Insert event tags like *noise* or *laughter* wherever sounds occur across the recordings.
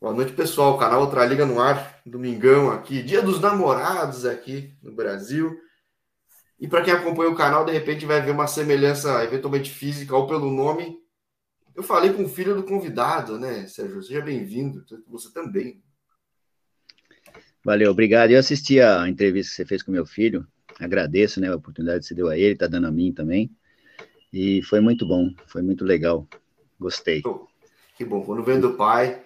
Boa noite, pessoal. Canal Outra Liga no ar, domingão aqui, dia dos namorados aqui no Brasil. E para quem acompanha o canal, de repente vai ver uma semelhança eventualmente física ou pelo nome. Eu falei com o filho do convidado, né, Sérgio? Seja bem-vindo, você também. Valeu, obrigado. Eu assisti a entrevista que você fez com meu filho. Agradeço, né, a oportunidade que você deu a ele, tá dando a mim também. E foi muito bom, foi muito legal. Gostei. Que bom, quando vem do pai.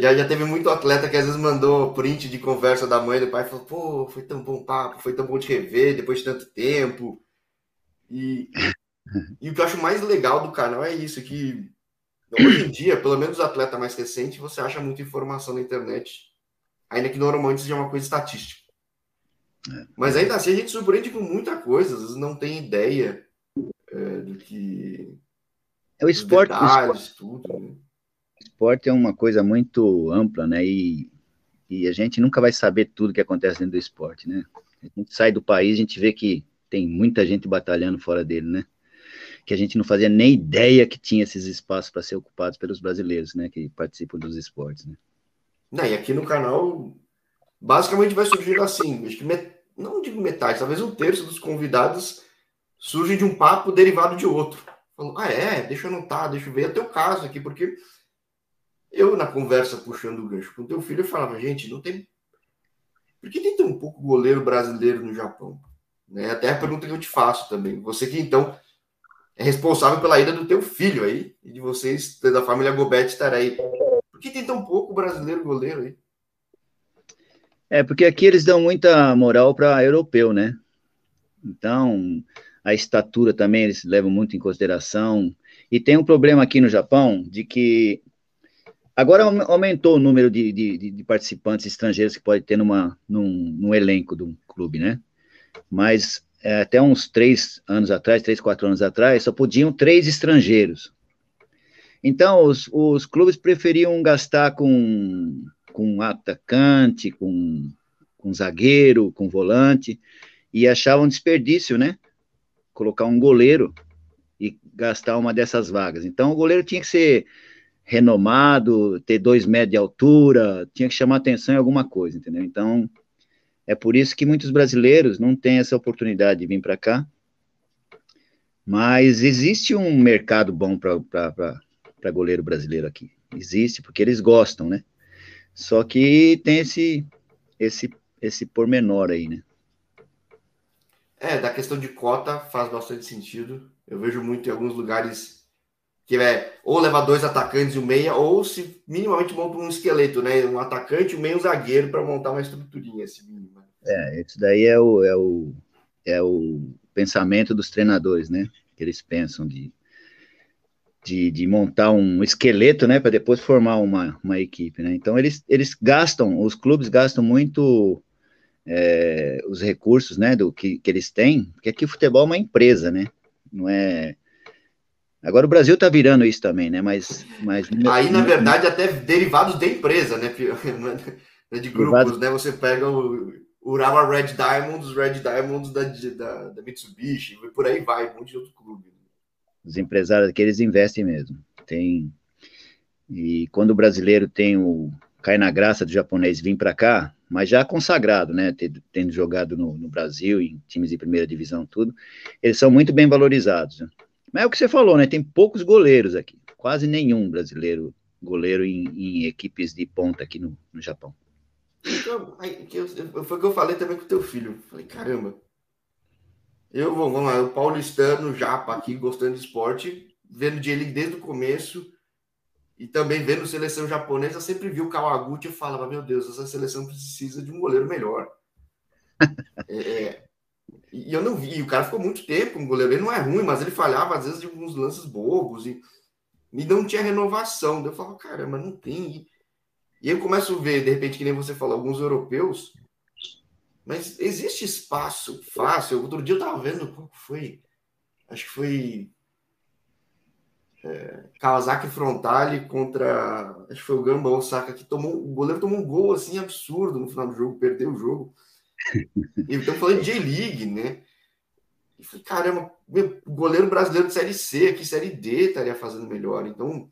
Já, já teve muito atleta que às vezes mandou print de conversa da mãe e do pai e falou: pô, foi tão bom papo, foi tão bom te rever depois de tanto tempo. E, e o que eu acho mais legal do canal é isso: que hoje em dia, pelo menos o atleta mais recente, você acha muita informação na internet, ainda que normalmente seja uma coisa estatística. É. Mas ainda assim a gente surpreende com muita coisa, às vezes não tem ideia é, do que. É o esporte. Detalhes, o esporte, tudo, né? Esporte é uma coisa muito ampla, né? E, e a gente nunca vai saber tudo que acontece dentro do esporte, né? A gente sai do país, a gente vê que tem muita gente batalhando fora dele, né? Que a gente não fazia nem ideia que tinha esses espaços para ser ocupados pelos brasileiros, né? Que participam dos esportes, né? Não, e aqui no canal, basicamente vai surgir assim, acho que met... não digo metade, talvez um terço dos convidados surgem de um papo derivado de outro. Falou, ah, é, deixa eu anotar, deixa eu ver até o caso aqui, porque eu, na conversa puxando o gancho com teu filho, eu falava, gente, não tem. Por que tem tão pouco goleiro brasileiro no Japão? Né? Até a pergunta que eu te faço também. Você que então é responsável pela ida do teu filho aí, e de vocês, da família Gobet, estar aí. Por que tem tão pouco brasileiro goleiro aí? É, porque aqui eles dão muita moral para europeu, né? Então, a estatura também eles levam muito em consideração. E tem um problema aqui no Japão de que agora aumentou o número de, de, de participantes estrangeiros que pode ter numa, num, num elenco de um clube, né? Mas é, até uns três anos atrás, três, quatro anos atrás, só podiam três estrangeiros. Então, os, os clubes preferiam gastar com, com atacante, com, com zagueiro, com volante, e achavam desperdício, né? colocar um goleiro e gastar uma dessas vagas. Então, o goleiro tinha que ser renomado, ter dois metros de altura, tinha que chamar atenção em alguma coisa, entendeu? Então, é por isso que muitos brasileiros não têm essa oportunidade de vir para cá. Mas existe um mercado bom para goleiro brasileiro aqui. Existe, porque eles gostam, né? Só que tem esse, esse, esse pormenor aí, né? É, da questão de cota faz bastante sentido. Eu vejo muito em alguns lugares que é ou levar dois atacantes e um meia, ou se minimamente monta um esqueleto, né? Um atacante, um meio um zagueiro para montar uma estruturinha esse mínimo. Né? É, isso daí é o, é o, é o pensamento dos treinadores, né? Que eles pensam de, de, de montar um esqueleto, né? Para depois formar uma, uma equipe, né? Então eles, eles gastam, os clubes gastam muito é, os recursos, né, do que, que eles têm, porque aqui o futebol é uma empresa, né, não é... Agora o Brasil tá virando isso também, né, mas... mas Aí, na verdade, até derivados de empresa, né, *laughs* é de grupos, né, você pega o Urawa Red Diamonds, os Red Diamonds da, da, da Mitsubishi, e por aí vai, um monte de outro clube. Os empresários aqui, eles investem mesmo, tem... E quando o brasileiro tem o... cai na graça do japonês vir para cá, mas já consagrado, né, tendo jogado no, no, Brasil, em times de primeira divisão, tudo, eles são muito bem valorizados. Né? Mas é o que você falou, né, tem poucos goleiros aqui, quase nenhum brasileiro goleiro em, em equipes de ponta aqui no, no Japão. Então, foi o que eu falei também com o teu filho, falei, caramba, eu vou, vamos lá, o paulistano, japa aqui, gostando de esporte, vendo de ele desde o começo, e também vendo seleção japonesa, sempre vi o Kawaguchi e falava: Meu Deus, essa seleção precisa de um goleiro melhor. *laughs* é, é, e eu não vi, o cara ficou muito tempo com um goleiro. Ele não é ruim, mas ele falhava às vezes de alguns lances bobos e, e não tinha renovação. Eu falava: Caramba, não tem. E eu começo a ver, de repente, que nem você falou, alguns europeus, mas existe espaço fácil. Outro dia eu tava vendo, qual foi? Acho que foi é, Kawasaki Frontale contra. Acho que foi o Gamba Osaka que tomou. O goleiro tomou um gol assim absurdo no final do jogo, perdeu o jogo. E estamos falando de J-League, né? E falei, caramba, meu, goleiro brasileiro de Série C, aqui Série D estaria fazendo melhor. Então,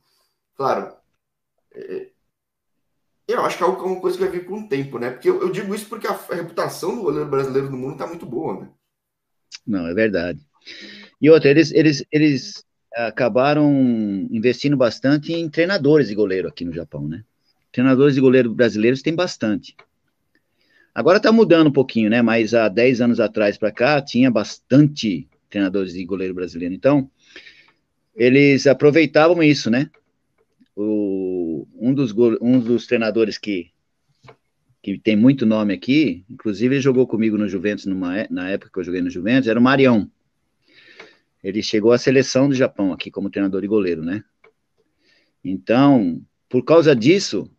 claro, É, eu acho que é uma coisa que vai vir com o tempo, né? Porque eu, eu digo isso porque a, a, reputação do goleiro brasileiro no mundo está muito boa, né? Não, é verdade. E outra, eles, eles, eles acabaram investindo bastante em treinadores de goleiro aqui no Japão, né? Treinadores de goleiro brasileiros tem bastante. Agora está mudando um pouquinho, né? Mas há 10 anos atrás para cá tinha bastante treinadores de goleiro brasileiro. Então, eles aproveitavam isso, né? O, um, dos, um dos treinadores que, que tem muito nome aqui, inclusive ele jogou comigo no Juventus numa, na época que eu joguei no Juventus, era o Marião. Ele chegou à seleção do Japão aqui como treinador de goleiro, né? Então, por causa disso,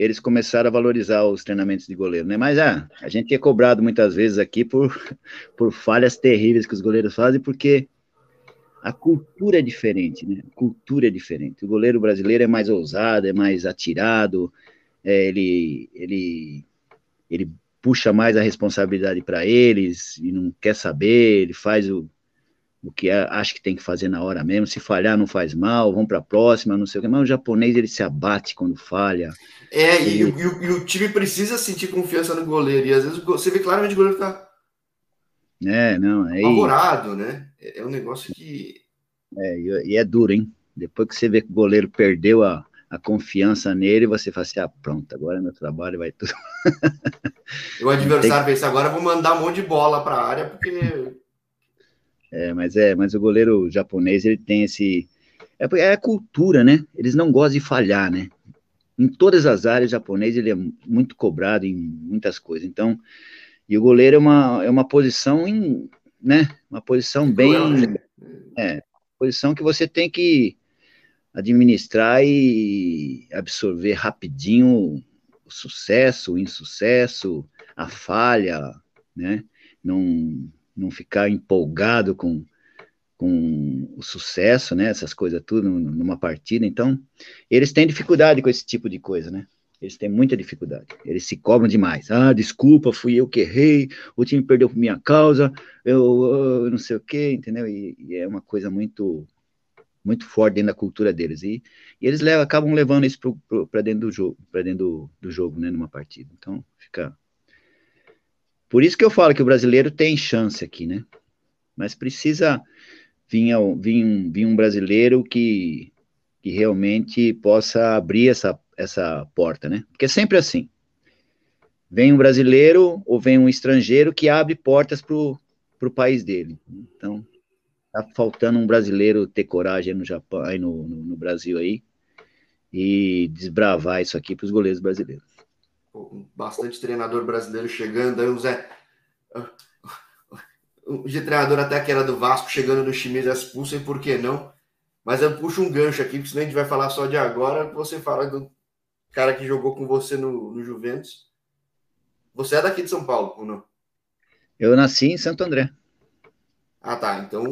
eles começaram a valorizar os treinamentos de goleiro, né? Mas ah, a gente é cobrado muitas vezes aqui por, *laughs* por falhas terríveis que os goleiros fazem, porque a cultura é diferente, né? A cultura é diferente. O goleiro brasileiro é mais ousado, é mais atirado, é, ele, ele, ele puxa mais a responsabilidade para eles e não quer saber, ele faz o, o que é, acha que tem que fazer na hora mesmo. Se falhar, não faz mal, vamos para a próxima, não sei o que. Mas o japonês ele se abate quando falha. É, ele... e, e, e, o time precisa sentir confiança no goleiro. E às vezes você vê claramente o goleiro tá. É, não. É apavorado, né? É, é um negócio que. É, e é duro, hein? Depois que você vê que o goleiro perdeu a, a confiança nele, você fala assim: ah, pronto, agora é meu trabalho vai tudo. *laughs* o adversário pensa: agora eu vou mandar um monte de bola para a área, porque é, mas é, mas o goleiro japonês ele tem esse é, é a cultura, né? Eles não gostam de falhar, né? Em todas as áreas, o japonês ele é muito cobrado em muitas coisas. Então, e o goleiro é uma, é uma posição em, né? Uma posição bem é, posição que você tem que administrar e absorver rapidinho o sucesso, o insucesso, a falha, né? Não não ficar empolgado com, com o sucesso, né? Essas coisas tudo numa partida. Então, eles têm dificuldade com esse tipo de coisa, né? Eles têm muita dificuldade. Eles se cobram demais. Ah, desculpa, fui eu que errei, o time perdeu por minha causa, eu, eu não sei o quê, entendeu? E, e, é uma coisa muito muito forte dentro da cultura deles. E, e eles levam, acabam levando isso para dentro do jogo, para dentro do, do jogo, né, numa partida. Então, fica por isso que eu falo que o brasileiro tem chance aqui, né? Mas precisa vir, vir, vir um brasileiro que, que realmente possa abrir essa, essa porta, né? Porque é sempre assim. Vem um brasileiro ou vem um estrangeiro que abre portas para o país dele. Então, tá faltando um brasileiro ter coragem no Japão, aí no, no, no Brasil aí, e desbravar isso aqui para os goleiros brasileiros bastante treinador brasileiro chegando, aí o Zé. O de treinador até que era do Vasco chegando no Chimenez expulso, e por que não? Mas eu puxo um gancho aqui, porque senão a gente vai falar só de agora. Você fala do cara que jogou com você no, no Juventus. Você é daqui de São Paulo, ou não? Eu nasci em Santo André. Ah, tá. Então,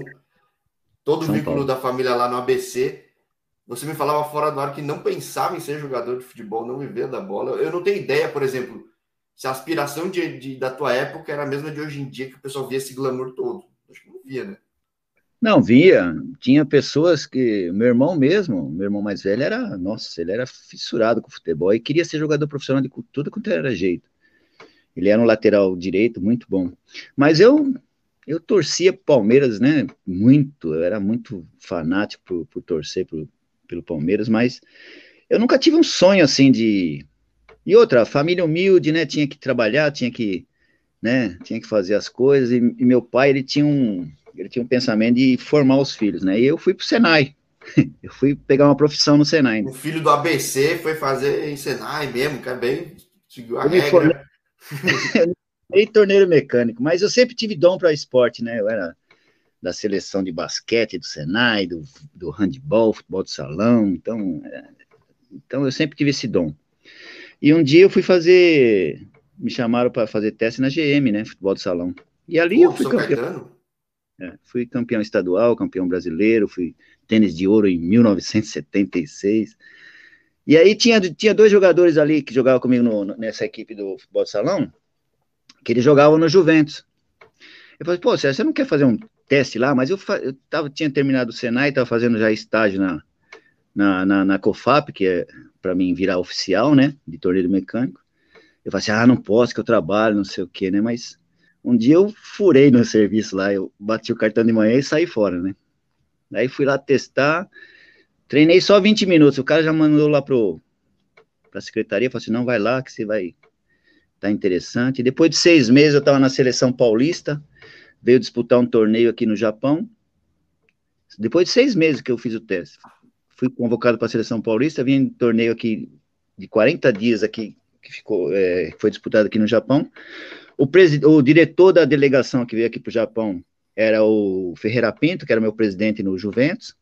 todo São vínculo Paulo. da família lá no ABC você me falava fora do ar que não pensava em ser jogador de futebol, não vivia da bola. Eu não tenho ideia, por exemplo, se a aspiração de, de, da tua época era a mesma de hoje em dia, que o pessoal via esse glamour todo. Acho que não via, né? Não, via. Tinha pessoas que. Meu irmão mesmo, meu irmão mais velho, era. Nossa, ele era fissurado com futebol e queria ser jogador profissional de tudo quanto era jeito. Ele era um lateral direito muito bom. Mas eu eu torcia Palmeiras, né? Muito. Eu era muito fanático por, por torcer pro, pelo Palmeiras, mas eu nunca tive um sonho assim de. E outra, família humilde, né? Tinha que trabalhar, tinha que, né? Tinha que fazer as coisas. E, e meu pai, ele tinha um, ele tinha um pensamento de formar os filhos, né? E eu fui para o Senai. *laughs* Eu fui pegar uma profissão no Senai. O filho do ABC foi fazer em Senai mesmo, que é bem. Eu. Me *laughs* torneiro mecânico, mas eu sempre tive dom para esporte, né? Eu era da seleção de basquete do Senai, do, do handball, futebol de salão, então, é, então eu sempre tive esse dom. E um dia eu fui fazer, me chamaram para fazer teste na GM, né, futebol de salão. E ali Pô, eu fui campeão. É, fui campeão estadual, campeão brasileiro, fui tênis de ouro em 1976. E aí tinha, tinha dois jogadores ali que jogavam comigo no, nessa equipe do futebol de salão, que eles jogavam no Juventus. Eu falei, pô, você não quer fazer um teste lá, mas eu, eu tava, tinha terminado o Senai, estava fazendo já estágio na, na, na, na COFAP, que é para mim virar oficial, né, de torneio mecânico. Eu falei assim, ah, não posso, que eu trabalho, não sei o quê, né, mas um dia eu furei no serviço lá, eu bati o cartão de manhã e saí fora, né. Aí fui lá testar, treinei só 20 minutos, o cara já mandou lá pro, pra secretaria, falou assim, não, vai lá que você vai, tá interessante. Depois de seis meses eu estava na seleção paulista, veio disputar um torneio aqui no Japão, depois de seis meses que eu fiz o teste, fui convocado para a seleção paulista, vim em torneio aqui de 40 dias aqui, que ficou, é, foi disputado aqui no Japão. O, o diretor da delegação que veio aqui para o Japão era o Ferreira Pinto, que era meu presidente no Juventus,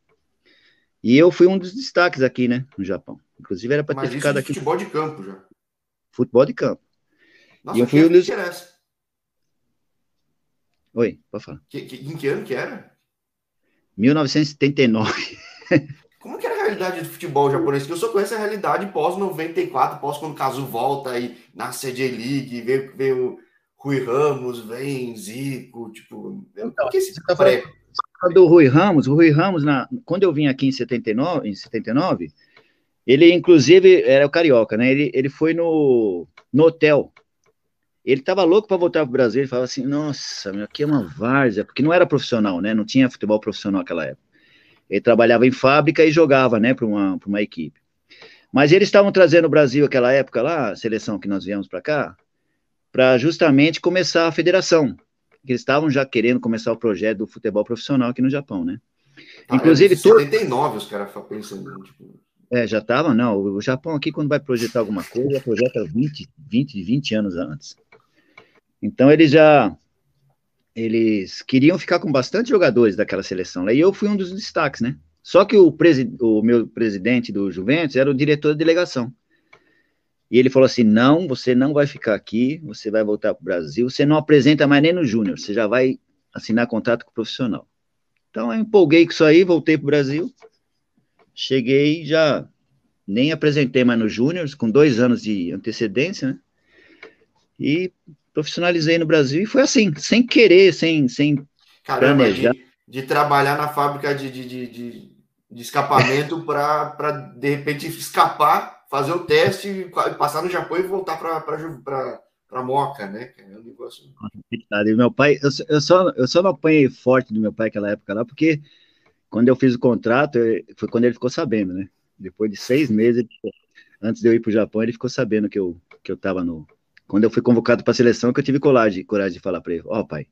e eu fui um dos destaques aqui, né, no Japão. Inclusive era para ter ficado aqui. Futebol de campo já. Futebol de campo. Nossa, e eu fui um dos... Oi, pode falar. Que, que, em que ano que era? 1979. *laughs* Como que era a realidade do futebol japonês? Que eu só conheço a realidade pós-94, pós quando o Caso volta e na CJ League, veio, veio Rui Ramos, vem Zico, tipo... Então, que esse tá pré... do Rui Ramos, o Rui Ramos, na, quando eu vim aqui em 79, em 79, ele inclusive era o carioca, né? Ele, ele foi no, no hotel ele estava louco para voltar para o Brasil. Ele falava assim: Nossa, meu, aqui é uma várzea, porque não era profissional, né? Não tinha futebol profissional naquela época. Ele trabalhava em fábrica e jogava, né, para uma, uma equipe. Mas eles estavam trazendo o Brasil aquela época lá, a seleção que nós viemos para cá, para justamente começar a federação. Eles estavam já querendo começar o projeto do futebol profissional aqui no Japão, né? Ah, Inclusive, é 79 os caras pensando, tipo... É, já estavam, não. O Japão aqui, quando vai projetar alguma coisa, projeta 20, 20, 20 anos antes. Então eles já eles queriam ficar com bastante jogadores daquela seleção. Né? E eu fui um dos destaques, né? Só que o, o meu presidente do Juventus era o diretor da delegação. E ele falou assim: não, você não vai ficar aqui, você vai voltar para o Brasil, você não apresenta mais nem no Júnior, você já vai assinar contrato com o profissional. Então eu empolguei com isso aí, voltei para o Brasil, cheguei já nem apresentei mais no Júnior, com dois anos de antecedência, né? E profissionalizei no Brasil e foi assim, sem querer, sem, sem Caramba, planejar. De, de trabalhar na fábrica de, de, de, de, de escapamento *laughs* para, de repente, escapar, fazer o teste, passar no Japão e voltar para para Moca, né? É um negócio. E meu pai, eu, eu, só, eu só não apanhei forte do meu pai naquela época lá, porque quando eu fiz o contrato, foi quando ele ficou sabendo, né? Depois de seis meses, antes de eu ir para o Japão, ele ficou sabendo que eu, que eu estava no, quando eu fui convocado para a seleção, que eu tive coragem, coragem de falar para ele, ó, oh, pai,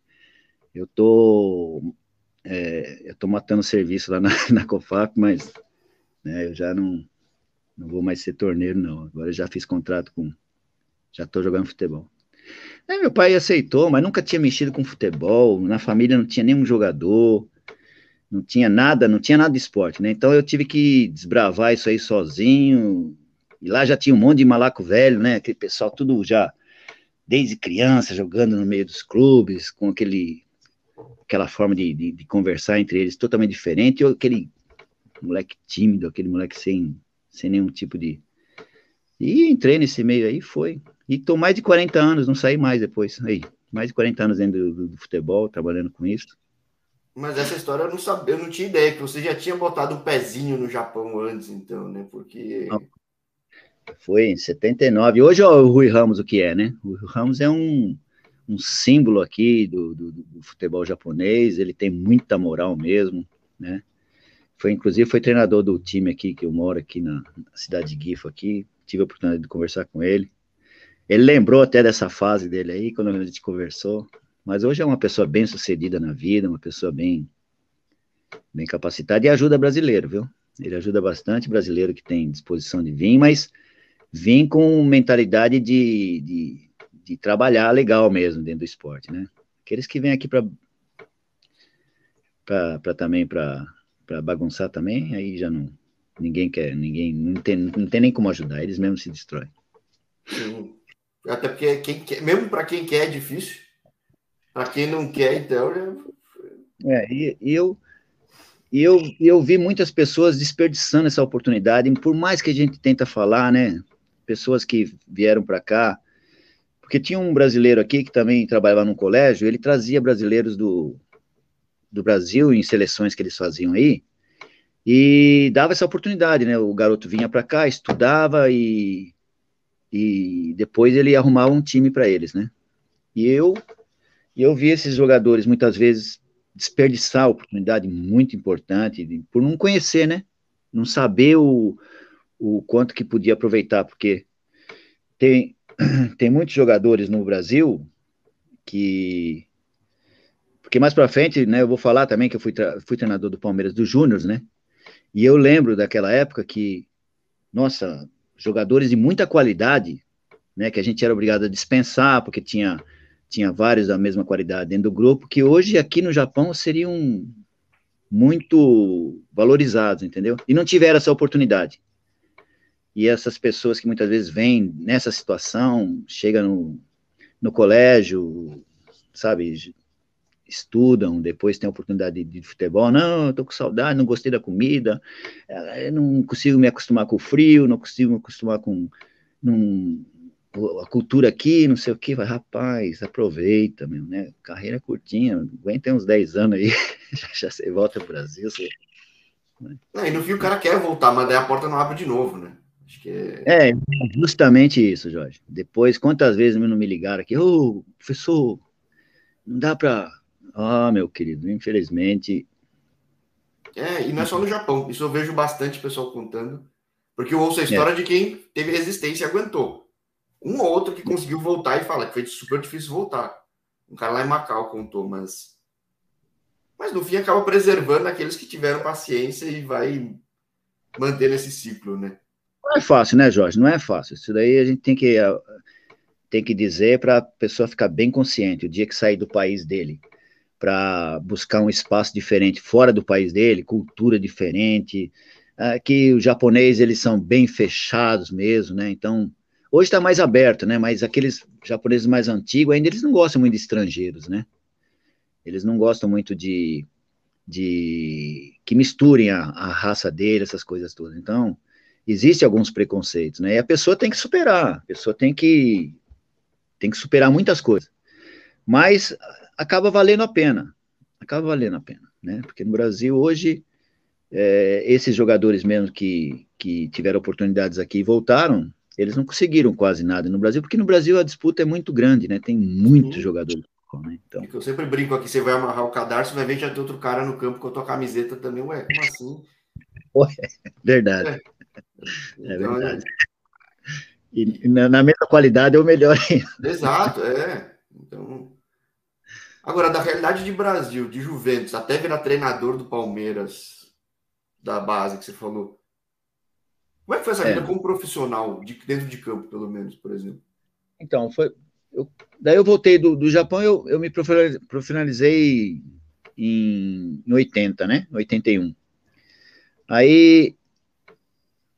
eu tô, é, eu tô matando serviço lá na, *laughs* na COFAP, mas né, eu já não, não vou mais ser torneiro, não. Agora eu já fiz contrato com, já estou jogando futebol. Aí meu pai aceitou, mas nunca tinha mexido com futebol, na família não tinha nenhum jogador, não tinha nada, não tinha nada de esporte, né? Então eu tive que desbravar isso aí sozinho, e lá já tinha um monte de malaco velho, né? Aquele pessoal tudo já desde criança, jogando no meio dos clubes, com aquele, aquela forma de, de, de conversar entre eles totalmente diferente, ou aquele moleque tímido, aquele moleque sem, sem nenhum tipo de. E entrei nesse meio aí, foi. E tô mais de 40 anos, não saí mais depois. Aí, mais de 40 anos dentro do, do futebol, trabalhando com isso. Mas essa história eu não sabia, eu não tinha ideia que você já tinha botado um pezinho no Japão antes, então, né? Porque. Não. Foi em 79. Hoje é o Rui Ramos o que é, né? O Rui Ramos é um, um símbolo aqui do, do, do, futebol japonês, ele tem muita moral mesmo, né? Foi, inclusive, foi treinador do time aqui, que eu moro aqui na, cidade de Gifu aqui, tive a oportunidade de conversar com ele. Ele lembrou até dessa fase dele aí, quando a gente conversou, mas hoje é uma pessoa bem sucedida na vida, uma pessoa bem, bem capacitada e ajuda brasileiro, viu? Ele ajuda bastante brasileiro que tem disposição de vir, mas vim com mentalidade de, de, de, trabalhar legal mesmo dentro do esporte, né? Aqueles que vêm aqui para para também para bagunçar também, aí já não ninguém quer, ninguém não tem, não tem nem como ajudar, eles mesmos se destroem. Sim. Até porque quem quer, mesmo para quem quer é difícil. Para quem não quer, então. É, e, e eu e eu, eu vi muitas pessoas desperdiçando essa oportunidade, por mais que a gente tenta falar, né? Pessoas que vieram para cá, porque tinha um brasileiro aqui que também trabalhava num colégio, ele trazia brasileiros do, do Brasil em seleções que eles faziam aí, E dava essa oportunidade, né? O garoto vinha para cá, estudava e, e depois ele arrumava um time para eles, né? E eu, eu vi esses jogadores muitas vezes desperdiçar a oportunidade muito importante por não conhecer, né? Não saber o, o quanto que podia aproveitar, porque tem, *clears throat* tem muitos jogadores no Brasil que porque mais para frente, né, eu vou falar também que eu fui, fui treinador do Palmeiras dos Júniors, né? E eu lembro daquela época que, nossa, jogadores de muita qualidade, né, que a gente era obrigado a dispensar, porque tinha, tinha vários da mesma qualidade dentro do grupo, que hoje aqui no Japão seriam muito valorizados, entendeu? E não tiveram essa oportunidade. E essas pessoas que muitas vezes vêm nessa situação, chegam no, no colégio, sabe, estudam, depois tem a oportunidade de, de futebol, não, eu tô com saudade, não gostei da comida, eh, não consigo me acostumar com o frio, não consigo me acostumar com num, a cultura aqui, não sei o que, vai, rapaz, aproveita, meu, né, carreira curtinha, aguenta uns 10 anos aí, *laughs* já, já você volta pro Brasil, você... Né? e no fim o cara quer voltar, mas daí a porta não abre de novo, né? Acho que é... é justamente isso, Jorge. Depois, quantas vezes não me ligaram aqui, ô, oh, professor, não dá para ah, meu querido, infelizmente. É, e não é só no Japão. Isso eu vejo bastante pessoal contando. Porque eu ouço a história é. de quem teve resistência e aguentou. Um ou outro que conseguiu voltar e fala que foi super difícil voltar. Um cara lá em Macau contou, mas. Mas no fim acaba preservando aqueles que tiveram paciência e vai manter esse ciclo, né? Não é fácil, né, Jorge? Não é fácil. Isso daí a gente tem que, tem que dizer para a pessoa ficar bem consciente. O dia que sair do país dele para buscar um espaço diferente fora do país dele, cultura diferente, uh, que os japoneses eles são bem fechados mesmo, né? Então hoje está mais aberto, né? Mas aqueles japoneses mais antigos ainda eles não gostam muito de estrangeiros, né? Eles não gostam muito de, de que misturem a, a raça dele, essas coisas todas. Então existem alguns preconceitos, né? E a pessoa tem que superar, a pessoa tem que tem que superar muitas coisas. Mas acaba valendo a pena. Acaba valendo a pena, né? Porque no Brasil hoje, é, esses jogadores mesmo que, que tiveram oportunidades aqui e voltaram, eles não conseguiram quase nada no Brasil, porque no Brasil a disputa é muito grande, né? Tem muitos jogadores. Né? Então... É eu sempre brinco aqui, você vai amarrar o cadarço, vai ver já tem outro cara no campo com a tua camiseta também. Ué, como assim? *laughs* Ué, verdade. É, é então, verdade. E na, na mesma qualidade é o melhor ainda. Exato, é. Então, Agora, da realidade de Brasil, de Juventus, até virar treinador do Palmeiras, da base que você falou. Como é que foi essa é. vida como profissional, de, dentro de campo, pelo menos, por exemplo? Então, foi. Eu, daí eu voltei do, do Japão, eu, eu me profissionalizei em, em 80, né? 81. Aí,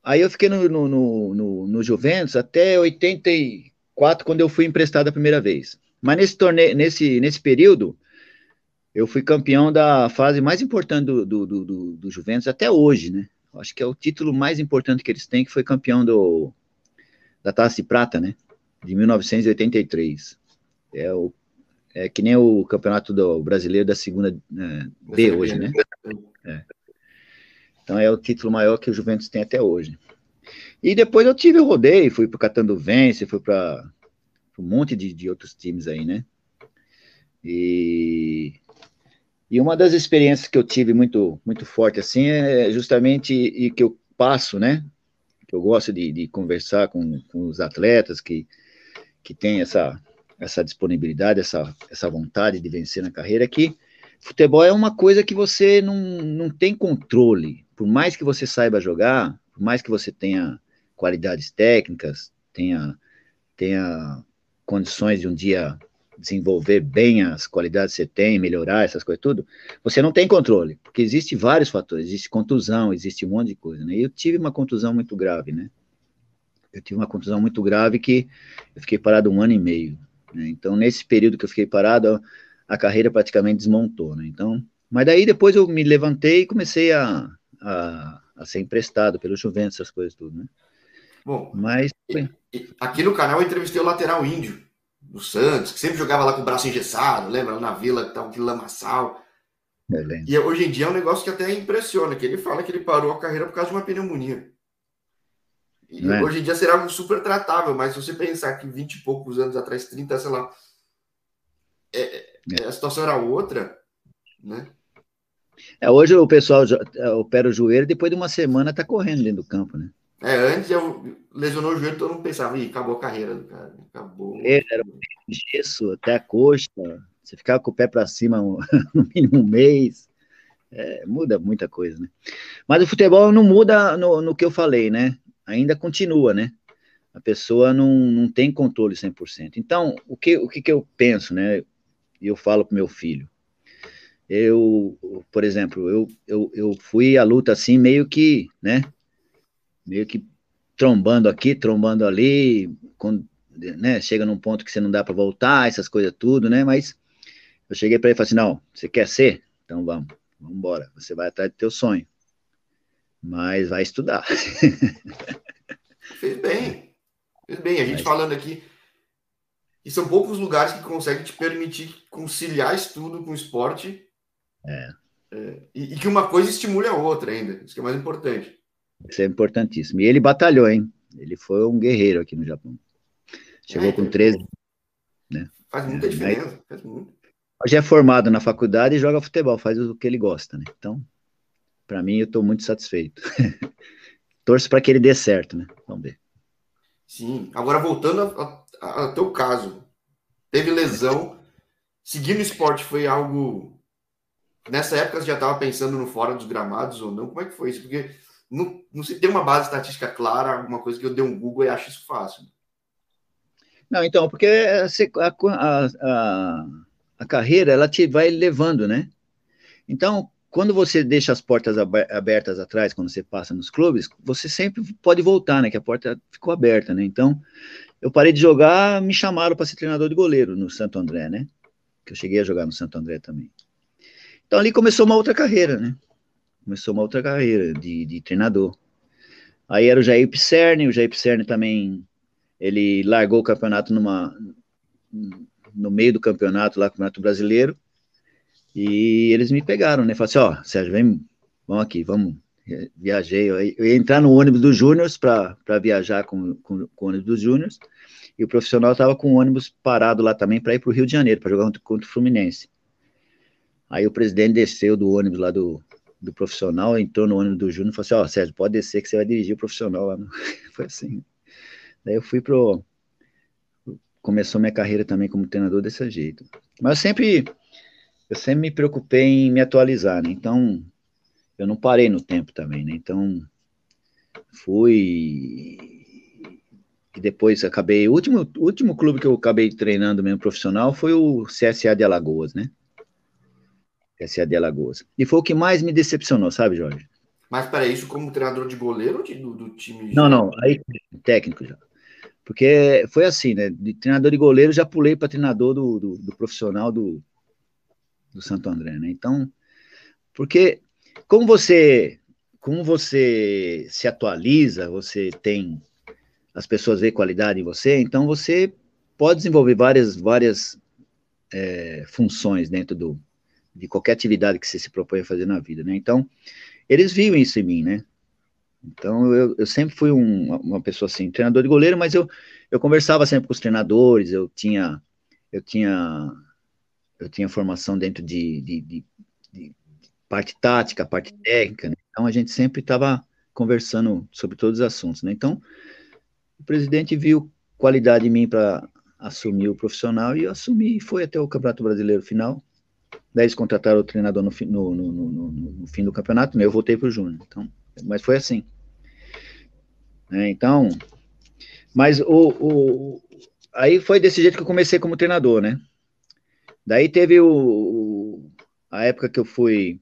aí eu fiquei no, no, no, no Juventus até 84, quando eu fui emprestado a primeira vez. Mas nesse torneio, nesse, nesse período, eu fui campeão da fase mais importante do, do, do, do, Juventus até hoje, né? Acho que é o título mais importante que eles têm, que foi campeão do, da Taça de Prata, né? De 1983. É, o, é que nem o campeonato do brasileiro da segunda né, B hoje, né? É. Então é o título maior que o Juventus tem até hoje. E depois eu tive o rodeio, fui para o Catando Vence, fui para um monte de, de outros times aí, né? E, e uma das experiências que eu tive muito, muito forte, assim, é justamente e que eu passo, né? Que eu gosto de, de conversar com, com os atletas que, que têm essa, essa disponibilidade, essa, essa vontade de vencer na carreira, é que futebol é uma coisa que você não, não tem controle. Por mais que você saiba jogar, por mais que você tenha qualidades técnicas, tenha, tenha condições de um dia desenvolver bem as qualidades que você tem, melhorar essas coisas tudo, você não tem controle, porque existe vários fatores, existe contusão, existe um monte de coisa, né? Eu tive uma contusão muito grave, né? Eu tive uma contusão muito grave que eu fiquei parado um ano e meio, né? Então, nesse período que eu fiquei parado, a carreira praticamente desmontou, né? Então, mas daí depois eu me levantei e comecei a, a, a ser emprestado pelo Juventus, essas coisas tudo, né? Bom, mas aqui no canal eu entrevistei o lateral índio do Santos, que sempre jogava lá com o braço engessado, lembra? Na vila que tava aquele lamaçal. E hoje em dia é um negócio que até impressiona, que ele fala que ele parou a carreira por causa de uma pneumonia. E é? hoje em dia será algo super tratável, mas se você pensar que 20 e poucos anos atrás, 30, sei lá, é, é. a situação era outra, né? É, hoje o pessoal é, opera o joelho e depois de uma semana tá correndo dentro do campo, né? É, antes eu lesionou o joelho, todo mundo pensava, Ih, acabou a carreira do cara, acabou. Era gesso até a coxa, você ficava com o pé para cima *laughs* no mínimo um mês. É, muda muita coisa, né? Mas o futebol não muda no, no que eu falei, né? Ainda continua, né? A pessoa não, não tem controle 100%. Então, o que, o que, que eu penso, né? E eu falo pro meu filho. Eu, por exemplo, eu, eu, eu fui à luta assim, meio que, né? meio que trombando aqui, trombando ali, quando, né, chega num ponto que você não dá para voltar, essas coisas tudo, né? Mas eu cheguei para ele e falei assim: não, você quer ser? Então vamos, vamos embora. Você vai atrás do teu sonho, mas vai estudar. Fez bem, fez bem. A gente mas... falando aqui. E são poucos lugares que conseguem te permitir conciliar estudo com esporte. É. É, e, e, que uma coisa estimule a outra ainda. Isso que é mais importante. Isso é importantíssimo. E ele batalhou, hein? Ele foi um guerreiro aqui no Japão. Chegou é, com 13. Né? Faz muita diferença. Aí, faz muito. Hoje é formado na faculdade e joga futebol, faz o que ele gosta, né? Então, para mim, eu estou muito satisfeito. *laughs* Torço para que ele dê certo, né? Vamos ver. Sim. Agora, voltando ao teu caso, teve lesão. Seguir no esporte foi algo. Nessa época você já estava pensando no fora dos gramados ou não? Como é que foi isso? Porque não, não se tem uma base estatística clara, alguma coisa que eu dê um Google e acho isso fácil. Não, então, porque a, a, a, a carreira, ela te vai levando, né? Então, quando você deixa as portas abertas atrás, quando você passa nos clubes, você sempre pode voltar, né? Que a porta ficou aberta, né? Então, eu parei de jogar, me chamaram para ser treinador de goleiro no Santo André, né? Que eu cheguei a jogar no Santo André também. Então, ali começou uma outra carreira, né? começou uma outra carreira de, de treinador. Aí era o Jair Pisserni, o Jair Pisserni também, ele largou o campeonato numa, no meio do campeonato lá, Campeonato Brasileiro, e eles me pegaram, né, falaram assim, ó, Sérgio, vem, vamos aqui, vamos, viajei, eu ia entrar no ônibus dos Júniors para viajar com, com, com, o ônibus dos Júniors, e o profissional estava com o ônibus parado lá também para ir para o Rio de Janeiro, para jogar contra, contra o Fluminense. Aí o presidente desceu do ônibus lá do, do profissional, entrou no ônibus do Júnior e falou assim, ó, oh, Sérgio, pode descer que você vai dirigir o profissional lá. *laughs* Foi assim. Daí eu fui pro... Começou minha carreira também como treinador desse jeito. Mas eu sempre, eu sempre me preocupei em me atualizar, né? Então, eu não parei no tempo também, né? Então, fui... E depois acabei... O último, último clube que eu acabei treinando mesmo profissional foi o CSA de Alagoas, né? SA de Alagoas. E foi o que mais me decepcionou, sabe, Jorge? Mas para isso como treinador de goleiro ou de, do, do, time? Não, não, aí técnico já. Porque foi assim, né? De treinador de goleiro já pulei para treinador do, do, do, profissional do, do Santo André, né? Então, porque como você como você se atualiza, você tem as pessoas veem qualidade em você, então você pode desenvolver várias várias é, funções dentro do, de qualquer atividade que você se propõe a fazer na vida, né? Então, eles viam isso em mim, né? Então, eu, eu sempre fui um, uma pessoa assim, treinador de goleiro, mas eu, eu conversava sempre com os treinadores, eu tinha, eu tinha, eu tinha formação dentro de, de, de, de parte tática, parte técnica, né? Então, a gente sempre estava conversando sobre todos os assuntos, né? Então, o presidente viu qualidade em mim para assumir o profissional e eu assumi e foi até o Campeonato Brasileiro final. Daí eles contrataram o treinador no, no, no, no fim do campeonato, eu voltei para o Júnior. Então, mas foi assim. É, então, mas o, o, aí foi desse jeito que eu comecei como treinador, né? Daí teve o, o a época que eu fui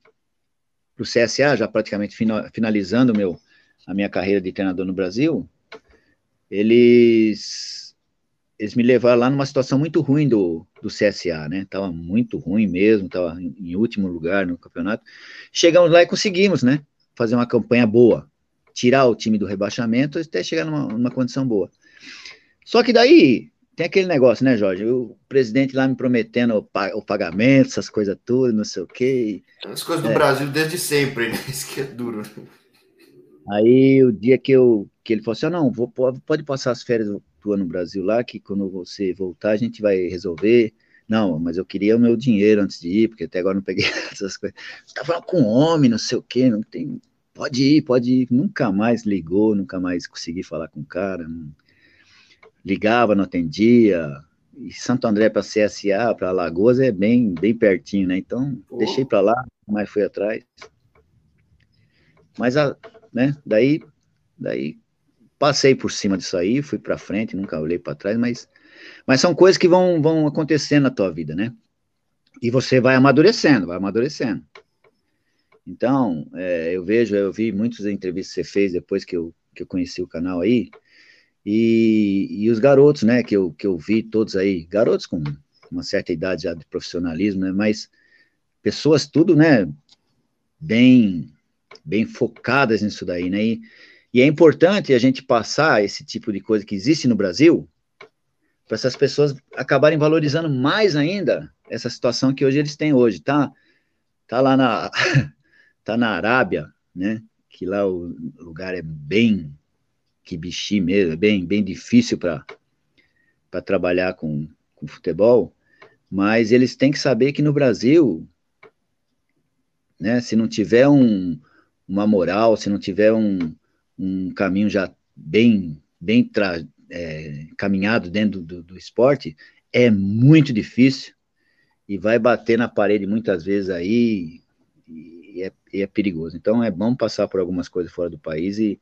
para o CSA, já praticamente finalizando meu, a minha carreira de treinador no Brasil, eles eles me levaram lá numa situação muito ruim do, do CSA, né? Tava muito ruim mesmo, tava em, último lugar no campeonato. Chegamos lá e conseguimos, né? Fazer uma campanha boa, tirar o time do rebaixamento até chegar numa, numa condição boa. Só que daí tem aquele negócio, né, Jorge? O presidente lá me prometendo o, pagamento, essas coisas tudo, não sei o quê. As coisas do é. Brasil desde sempre, né? *laughs* Isso que é duro. Aí o dia que eu que ele falou assim, oh, não, vou, pode passar as férias tua no Brasil lá, que quando você voltar a gente vai resolver. Não, mas eu queria o meu dinheiro antes de ir, porque até agora não peguei *laughs* essas coisas. Você tá falando com homem, não sei o quê, não tem. Pode ir, pode ir. Nunca mais ligou, nunca mais consegui falar com o cara. Não ligava, não atendia. E Santo André para CSA, para Alagoas é bem, bem pertinho, né? Então, oh. deixei para lá, mas fui atrás. Mas, a, né, daí, daí passei por cima disso aí, fui para frente, nunca olhei para trás, mas, mas são coisas que vão, vão acontecendo na tua vida, né? E você vai amadurecendo, vai amadurecendo. Então, é, eu vejo, eu vi muitas entrevistas que você fez depois que eu, que eu conheci o canal aí, e, e os garotos, né, que eu, que eu vi todos aí, garotos com uma certa idade já de profissionalismo, né, mas pessoas tudo, né, bem, bem focadas nisso daí, né, e, e é importante a gente passar esse tipo de coisa que existe no Brasil, para essas pessoas acabarem valorizando mais ainda essa situação que hoje eles têm hoje, tá? Tá lá na, *laughs* tá na Arábia, né, que lá o lugar é bem que bichinho mesmo, é bem, bem difícil para trabalhar com, com futebol, mas eles têm que saber que no Brasil, né, se não tiver um, uma moral, se não tiver um, um caminho já bem, bem tra, é, caminhado dentro do, do esporte, é muito difícil e vai bater na parede muitas vezes aí e é, e é perigoso. Então é bom passar por algumas coisas fora do país e,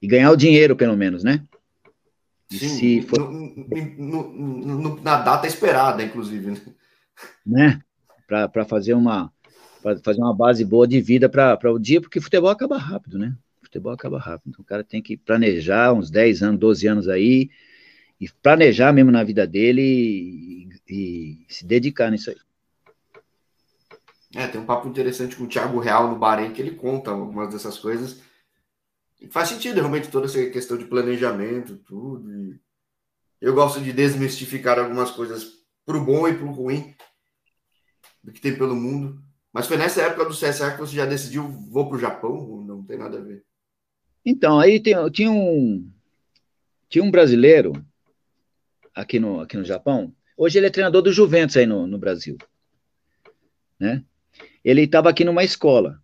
e ganhar o dinheiro, pelo menos, né? Sim, se for... no, no, no, na data esperada, inclusive. Né? né? Para fazer uma para fazer uma base boa de vida para o dia, porque futebol acaba rápido, né? Futebol acaba rápido. Então, o cara tem que planejar uns 10 anos, 12 anos aí, e planejar mesmo na vida dele e, e se dedicar nisso aí. É, tem um papo interessante com o Thiago Real no Bahrein, que ele conta algumas dessas coisas faz sentido realmente toda essa questão de planejamento, tudo. E eu gosto de desmistificar algumas coisas pro bom e pro ruim do que tem pelo mundo. Mas foi nessa época do CSA que você já decidiu vou pro Japão? Não tem nada a ver. Então, aí tem, tinha um tinha um brasileiro aqui no, aqui no Japão. Hoje ele é treinador do Juventus aí no, no Brasil. Né? Ele estava aqui numa escola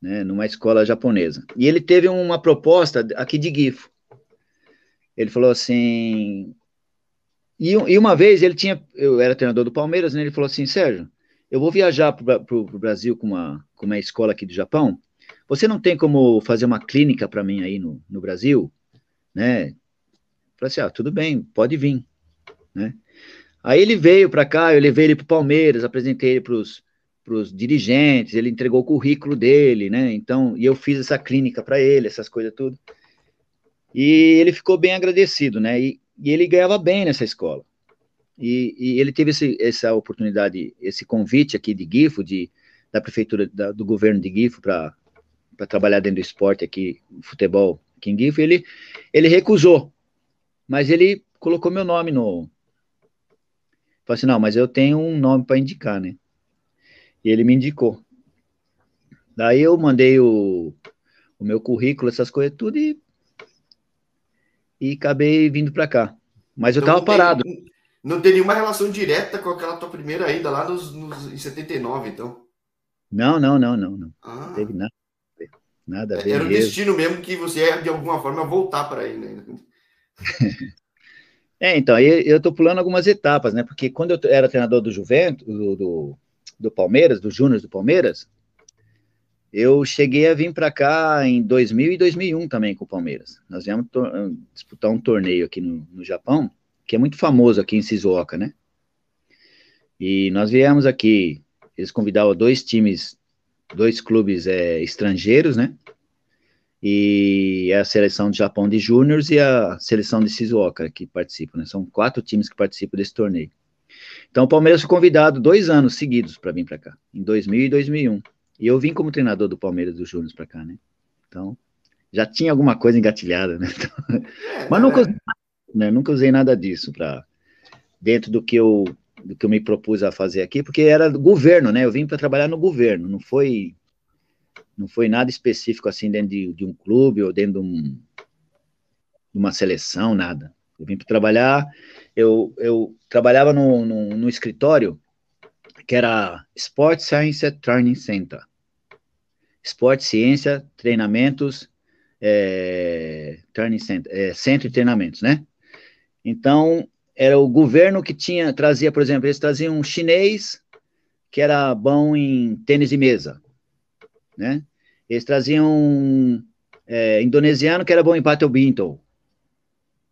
né, numa escola japonesa. E ele teve uma proposta aqui de GIFO. Ele falou assim. E, e uma vez ele tinha. Eu era treinador do Palmeiras, né? Ele falou assim: Sérgio, eu vou viajar para o Brasil com uma, com uma escola aqui do Japão. Você não tem como fazer uma clínica para mim aí no, no Brasil? Né? Falei assim: ah, tudo bem, pode vir. Né? Aí ele veio para cá, eu levei ele para o Palmeiras, apresentei ele para os dirigentes, ele entregou o currículo dele, né? Então, e eu fiz essa clínica para ele, essas coisas tudo. E ele ficou bem agradecido, né? E, e ele ganhava bem nessa escola. E, e ele teve esse, essa oportunidade, esse convite aqui de Gifo, de, da prefeitura, da, do governo de Gifo, para trabalhar dentro do esporte aqui, futebol aqui em Gifo. Ele, ele recusou, mas ele colocou meu nome no. Falei assim: não, mas eu tenho um nome para indicar, né? E ele me indicou. Daí eu mandei o, o meu currículo, essas coisas, tudo e, e acabei vindo para cá. Mas eu estava parado. não tem nenhuma relação direta com aquela tua primeira ida lá nos, nos, em 79, então? Não, não, não, não. Não ah. teve nada. Nada ver. Era o destino mesmo que você ia, de alguma forma, voltar para aí, né? *laughs* é, então, eu estou pulando algumas etapas, né? Porque quando eu era treinador do Juventus, do, do do Palmeiras, do Júnior do Palmeiras, eu cheguei a vir para cá em 2000 e 2001 também com o Palmeiras. Nós viemos disputar um torneio aqui no, no, Japão, que é muito famoso aqui em Shizuoka, né? E nós viemos aqui, eles convidavam dois times, dois clubes é, estrangeiros, né? E é a seleção do Japão de júniores e a seleção de Shizuoka que participam, né? São quatro times que participam desse torneio. Então o Palmeiras foi convidado dois anos seguidos para vir para cá, em 2000 e 2001. E eu vim como treinador do Palmeiras dos Júnior para cá, né? Então já tinha alguma coisa engatilhada, né? *laughs* Então, é, mas não, é. né? Nunca usei nada disso para dentro do que eu do que eu me propus a fazer aqui, porque era governo, né? Eu vim para trabalhar no governo, não foi não foi nada específico assim dentro de, de um clube ou dentro de, um, de uma seleção, nada. Eu vim para trabalhar, eu, eu trabalhava no, no, no, escritório que era Sport Science Training Center. Esporte, ciência, treinamentos, é, training center, é, centro de treinamentos, né? Então, era o governo que tinha, trazia, por exemplo, eles traziam um chinês que era bom em tênis de mesa, né? Eles traziam um é, indonesiano que era bom em paddle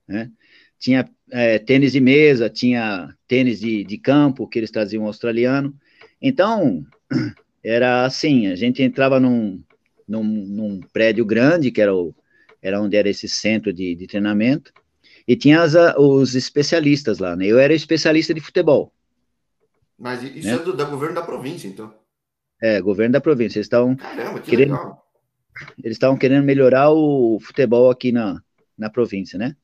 né? Tinha é, tênis de mesa, tinha tênis de, de campo que eles traziam australiano. Então, *clears throat* era assim, a gente entrava num, num, num prédio grande, que era, o, era onde era esse centro de, de treinamento, e tinha as, os especialistas lá, né? Eu era especialista de futebol. Mas isso né? é do, do governo da província, então? É, governo da província. Eles estavam que querendo, legal. Eles estavam querendo melhorar o futebol aqui na, na província, né?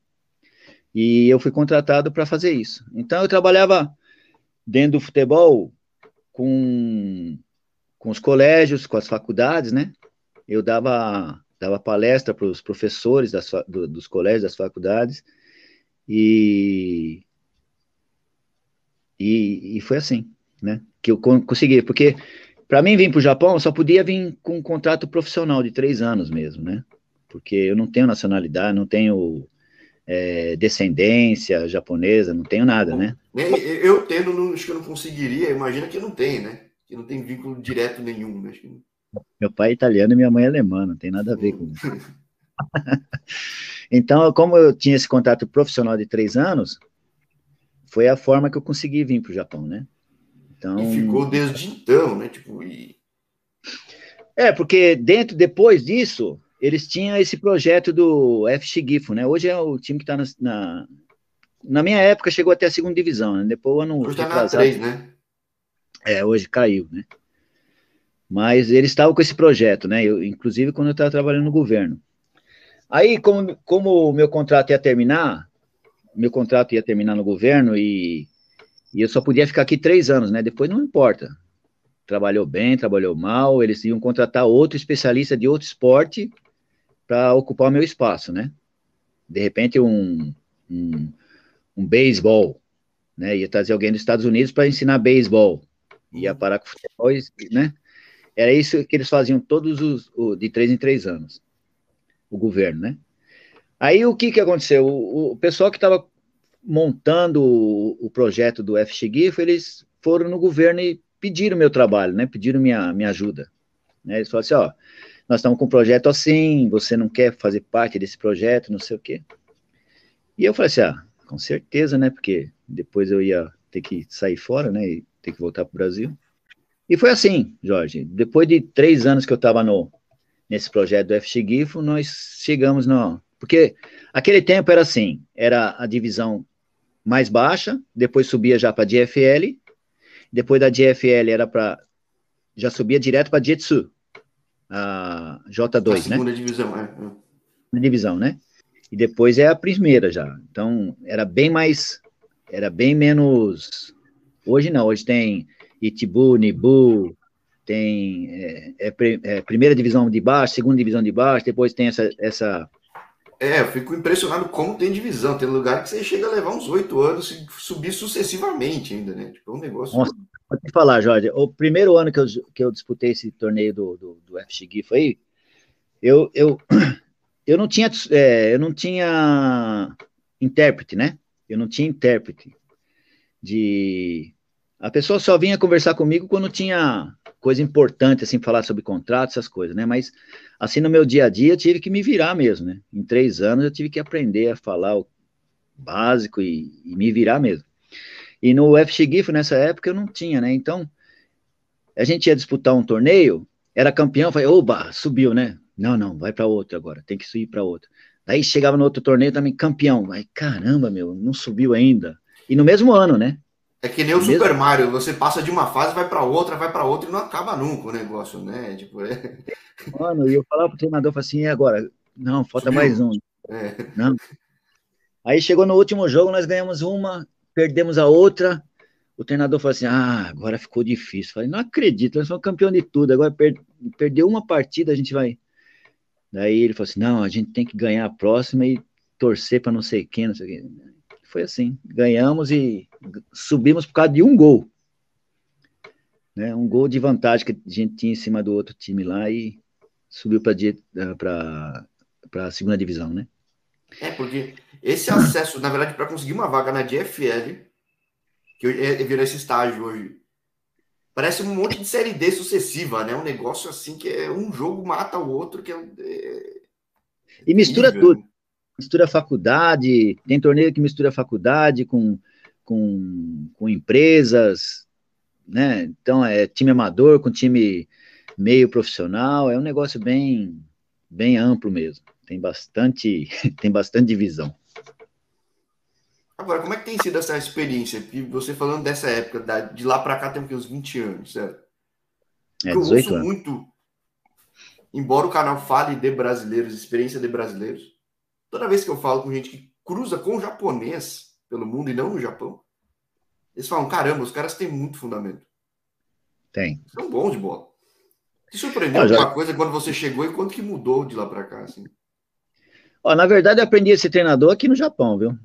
E eu fui contratado para fazer isso. Então eu trabalhava dentro do futebol com, com os colégios, com as faculdades, né? Eu dava, dava palestra para os professores das, do, dos colégios, das faculdades, e, e, e foi assim, né? Que eu consegui, porque para mim vir para o Japão, eu só podia vir com um contrato profissional de três anos mesmo, né? Porque eu não tenho nacionalidade, não tenho é, descendência japonesa, não tenho nada, né? Eu tendo, não, acho que eu não conseguiria, imagina que não tem, né? Que não tem vínculo direto nenhum. Né? Meu pai é italiano e minha mãe é alemã, não tem nada a ver com isso. *laughs* então, como eu tinha esse contrato profissional de três anos, foi a forma que eu consegui vir para o Japão, né? Então, e ficou desde então, né? Tipo, e... É, porque dentro, depois disso, eles tinham esse projeto do FC Gifo, né? Hoje é o time que está na, na, na. minha época chegou até a segunda divisão, né? Depois o ano. Hoje está na 3, né? É, hoje caiu, né? Mas eles estavam com esse projeto, né? Eu, inclusive quando eu estava trabalhando no governo. Aí, como, como o meu contrato ia terminar, meu contrato ia terminar no governo e, e eu só podia ficar aqui três anos, né? Depois não importa. Trabalhou bem, trabalhou mal, eles iam contratar outro especialista de outro esporte para ocupar o meu espaço, né? De repente, um, um, um beisebol, né? Ia trazer alguém dos Estados Unidos para ensinar beisebol, ia parar com futebol, né? Era isso que eles faziam todos os, de três em três anos, o governo, né? Aí o que que aconteceu? O, o pessoal que estava montando o, o, projeto do FXGIF, eles foram no governo e pediram meu trabalho, né? Pediram minha, minha ajuda. Né? Eles falaram assim, ó, nós estamos com um projeto assim, você não quer fazer parte desse projeto, não sei o quê. E eu falei assim, ah, com certeza, né, porque depois eu ia ter que sair fora, né, e ter que voltar para o Brasil. E foi assim, Jorge, depois de três anos que eu estava no, nesse projeto do FX GIFO, nós chegamos no... Porque aquele tempo era assim, era a divisão mais baixa, depois subia já para a DFL, depois da DFL era para... já subia direto para a Jetsu, a J2, a né? Segunda divisão, é. Na divisão, né? E depois é a primeira já. Então, era bem mais, era bem menos. Hoje não, hoje tem Itibu, Nibu, tem é, é, é, primeira divisão de baixo, segunda divisão de baixo, depois tem essa, essa. É, eu fico impressionado como tem divisão. Tem lugar que você chega a levar uns oito anos e subir sucessivamente ainda, né? Tipo, é um negócio. Nossa, Vou te falar, Jorge, o primeiro ano que eu, que eu disputei esse torneio do, do, do FX aí, eu, eu, *clears throat* eu não tinha é, eu não tinha intérprete, né? Eu não tinha intérprete de a pessoa só vinha conversar comigo quando tinha coisa importante assim falar sobre contrato, essas coisas, né? Mas assim no meu dia a dia eu tive que me virar mesmo, né? Em três anos eu tive que aprender a falar o básico e, e me virar mesmo. E no UFC GIF, nessa época, eu não tinha, né? Então, a gente ia disputar um torneio, era campeão, falei, oba, subiu, né? Não, não, vai para outro agora, tem que subir para outro. Daí chegava no outro torneio também, campeão. Aí, caramba, meu, não subiu ainda. E no mesmo ano, né? É que nem o Super mesmo... Mario, você passa de uma fase, vai para outra, vai para outra e não acaba nunca o negócio, né? Tipo, é... Mano, e eu falava pro treinador, assim, e agora? Não, falta Subiu. mais um. É. Não. Aí chegou no último jogo, nós ganhamos uma, perdemos a outra. O treinador falou assim: Ah, agora ficou difícil. Eu falei, não acredito, nós somos campeão de tudo. Agora per perdeu uma partida, a gente vai. Daí ele falou assim: não, a gente tem que ganhar a próxima e torcer para não sei quem, não sei quem. Foi assim, ganhamos e subimos por causa de um gol. Né, um gol de vantagem que a gente tinha em cima do outro time lá e subiu para a segunda divisão, né? É, porque esse acesso, na verdade, para conseguir uma vaga na DFL, que eu virei esse estágio hoje, parece um monte de série D sucessiva, né? Um negócio assim que é um jogo mata o outro, que é. é e mistura tudo. Mistura faculdade, tem torneio que mistura faculdade com, com, com empresas, né? Então é time amador com time meio profissional, é um negócio bem, bem amplo mesmo. Tem bastante, *laughs* tem bastante divisão. Agora, como é que tem sido essa experiência? Você falando dessa época, de lá para cá tem uns 20 anos, certo? É, 18 eu ouço muito, embora o canal fale de brasileiros, experiência de brasileiros, toda vez que eu falo com gente que cruza com japonês pelo mundo e não no Japão, eles falam, caramba, os caras têm muito fundamento. Tem. São bons de bola. Te surpreendeu não, já... alguma coisa quando você chegou e quanto que mudou de lá para cá, assim? Ó, na verdade, eu aprendi a ser treinador aqui no Japão, viu?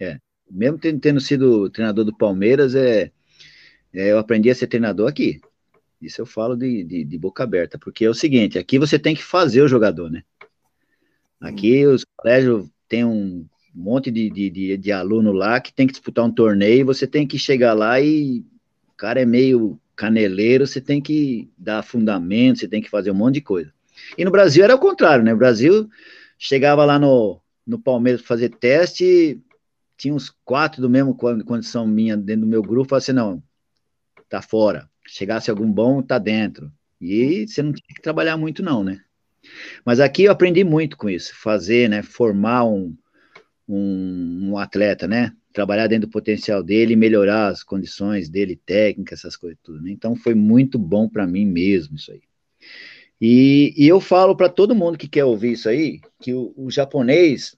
É. Mesmo tendo, tendo, sido treinador do Palmeiras, é, é, eu aprendi a ser treinador aqui. Isso eu falo de, de, de, boca aberta, porque é o seguinte: aqui você tem que fazer o jogador, né? Aqui os colégios têm um monte de, de, de, de, aluno lá que tem que disputar um torneio, você tem que chegar lá e o cara é meio caneleiro, você tem que dar fundamento, você tem que fazer um monte de coisa. E no Brasil era o contrário, né? O Brasil chegava lá no, no Palmeiras fazer teste, tinha uns quatro do mesmo condição minha dentro do meu grupo, falei assim, não, tá fora. Chegasse algum bom, tá dentro. E você não tinha que trabalhar muito não, né? Mas aqui eu aprendi muito com isso, fazer, né, formar um, um, um atleta, né? Trabalhar dentro do potencial dele, melhorar as condições dele, técnica, essas coisas tudo. Né? Então foi muito bom para mim mesmo isso aí. E, e eu falo para todo mundo que quer ouvir isso aí, que o, o japonês,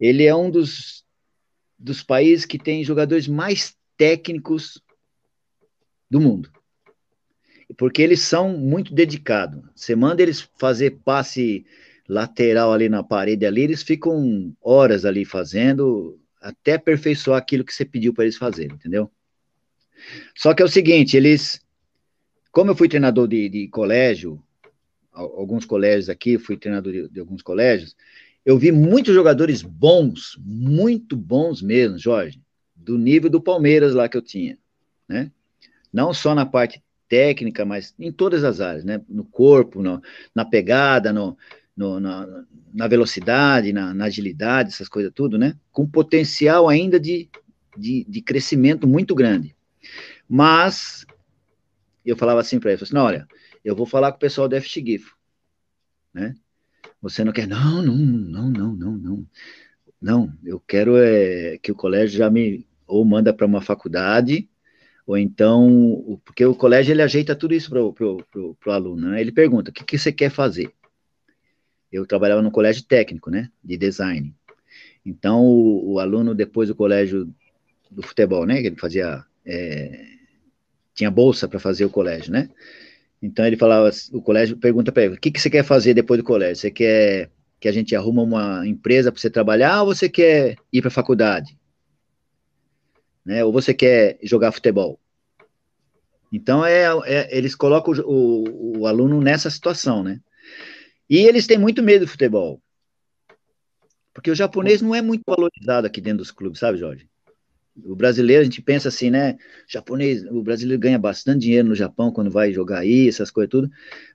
ele é um dos dos países que tem jogadores mais técnicos do mundo. Porque eles são muito dedicados. Você manda eles fazer passe lateral ali na parede ali, eles ficam horas ali fazendo até aperfeiçoar aquilo que você pediu para eles fazerem, entendeu? Só que é o seguinte, eles, como eu fui treinador de, de colégio, alguns colégios aqui, fui treinador de, de alguns colégios, eu vi muitos jogadores bons, muito bons mesmo, Jorge, do nível do Palmeiras lá que eu tinha, né? Não só na parte técnica, mas em todas as áreas, né? No corpo, no, na pegada, no, no na, na, velocidade, na, na, agilidade, essas coisas tudo, né? Com potencial ainda de, de, de crescimento muito grande. Mas eu falava assim para ele, assim, não, olha, eu vou falar com o pessoal do FX né? Você não quer, não, não, não, não, não, não. Não, eu quero é, que o colégio já me ou manda para uma faculdade, ou então, porque o colégio ele ajeita tudo isso para o aluno, né? Ele pergunta, o que, que você quer fazer? Eu trabalhava no colégio técnico, né, de design. Então, o, o aluno, depois do colégio do futebol, né, que ele fazia, é, tinha bolsa para fazer o colégio, né? Então ele falava, o colégio pergunta para ele, o que, que você quer fazer depois do colégio? Você quer que a gente arruma uma empresa para você trabalhar ou você quer ir para a faculdade? Né? Ou você quer jogar futebol? Então é, é eles colocam o, o, o, aluno nessa situação, né? E eles têm muito medo do futebol. Porque o japonês não é muito valorizado aqui dentro dos clubes, sabe, Jorge? O brasileiro, a gente pensa assim, né? Japonês, o brasileiro ganha bastante dinheiro no Japão quando vai jogar aí, essas coisas tudo,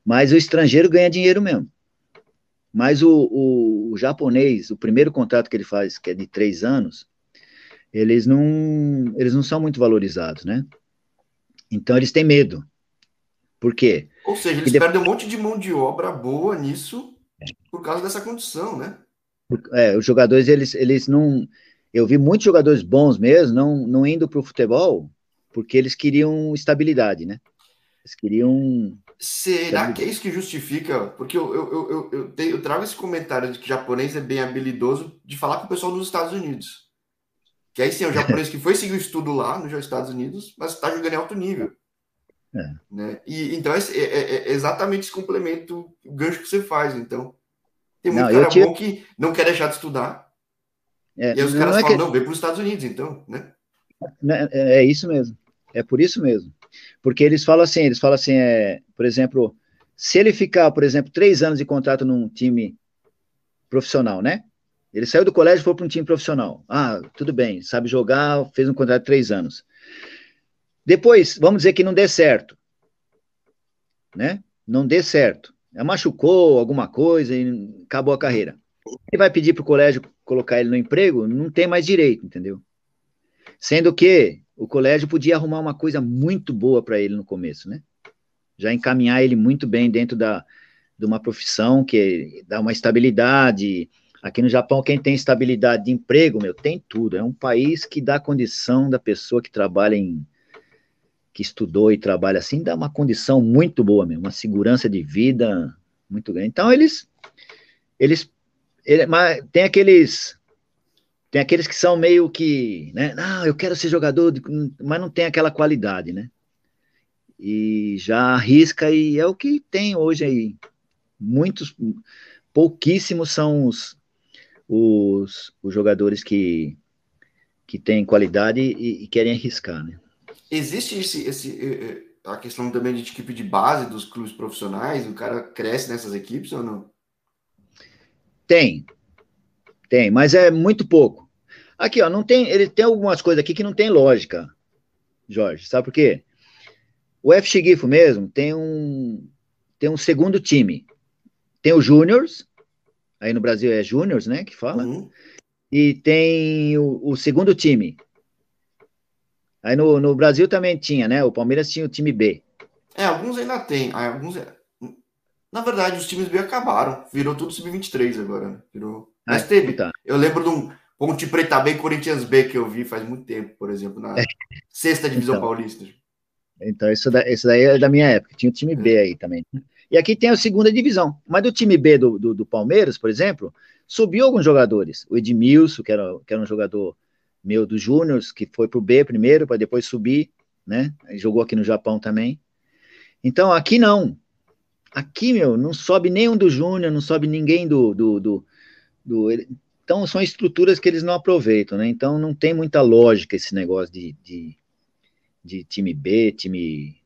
mas o estrangeiro ganha dinheiro mesmo. Mas o, o, o japonês, o primeiro contrato que ele faz, que é de três anos, eles não, eles não são muito valorizados, né? Então eles têm medo. Por quê? Ou seja, eles depois... perdem um monte de mão de obra boa nisso por causa dessa condição, né? É, os jogadores, eles, eles não eu vi muitos jogadores bons mesmo não, não indo para o futebol porque eles queriam estabilidade, né? Eles queriam Será que é isso que justifica? Porque eu, eu, eu, eu, eu trago esse comentário de que japonês é bem habilidoso de falar com o pessoal dos Estados Unidos. Que aí sim, é um japonês que foi seguir o estudo lá nos Estados Unidos, mas está jogando em alto nível. É. Né? E, então é, é, é, exatamente esse complemento, o gancho que você faz. Então, tem muito não, cara bom que não quer deixar de estudar. É, e aí os caras não é falam, que... não, vem para os Estados Unidos, então, né? né? É, é isso mesmo. É por isso mesmo. Porque eles falam assim, eles falam assim, é, por exemplo, se ele ficar, por exemplo, três anos de contrato num time profissional, né? Ele saiu do colégio e foi para um time profissional. Ah, tudo bem, sabe jogar, fez um contrato de três anos. Depois, vamos dizer que não dê certo, né? Não dê certo. Machucou alguma coisa e acabou a carreira. Ele vai pedir para o colégio colocar ele no emprego, não tem mais direito, entendeu? Sendo que o colégio podia arrumar uma coisa muito boa para ele no começo, né? Já encaminhar ele muito bem dentro da, de uma profissão que dá uma estabilidade. Aqui no Japão, quem tem estabilidade de emprego, meu, tem tudo. É um país que dá condição da pessoa que trabalha em. que estudou e trabalha assim, dá uma condição muito boa, meu, uma segurança de vida muito grande. Então, eles. Eles. Ele, mas tem aqueles tem aqueles que são meio que, né? Não, eu quero ser jogador, mas não tem aquela qualidade, né? E já arrisca e é o que tem hoje aí. Muitos, pouquíssimos são os, os, os jogadores que, que têm qualidade e, e querem arriscar, né? Existe esse, esse, a questão também de equipe de base dos clubes profissionais? O cara cresce nessas equipes ou não? Tem, tem, mas é muito pouco. Aqui, ó, não tem, ele tem algumas coisas aqui que não tem lógica, Jorge. Sabe por quê? O FC Gifo mesmo tem um tem um segundo time. Tem o Júniors, aí no Brasil é Júniors, né, que fala. Uhum. E tem o, o, segundo time. Aí no, no Brasil também tinha, né? O Palmeiras tinha o time B. É, alguns ainda tem. Alguns... É, na verdade, os times B acabaram. Virou tudo sub-23 agora. Né? Virou mas ah, teve. Tá. Eu lembro de um Ponte Preta B e Corinthians B que eu vi faz muito tempo, por exemplo, na é. *laughs* sexta divisão então, paulista. Então, isso, da, isso daí é da minha época. Tinha o time B é. aí também. E aqui tem a segunda divisão. Mas do time B do, do, do Palmeiras, por exemplo, subiu alguns jogadores. O Edmilson, que era, que era um jogador meu do Júnior, que foi pro B primeiro, para depois subir, né? Jogou aqui no Japão também. Então, aqui não. Aqui, meu, não sobe nenhum do Júnior, não sobe ninguém do, do, do, do, então, são estruturas que eles não aproveitam, né? Então, não tem muita lógica esse negócio de, de, de time B, time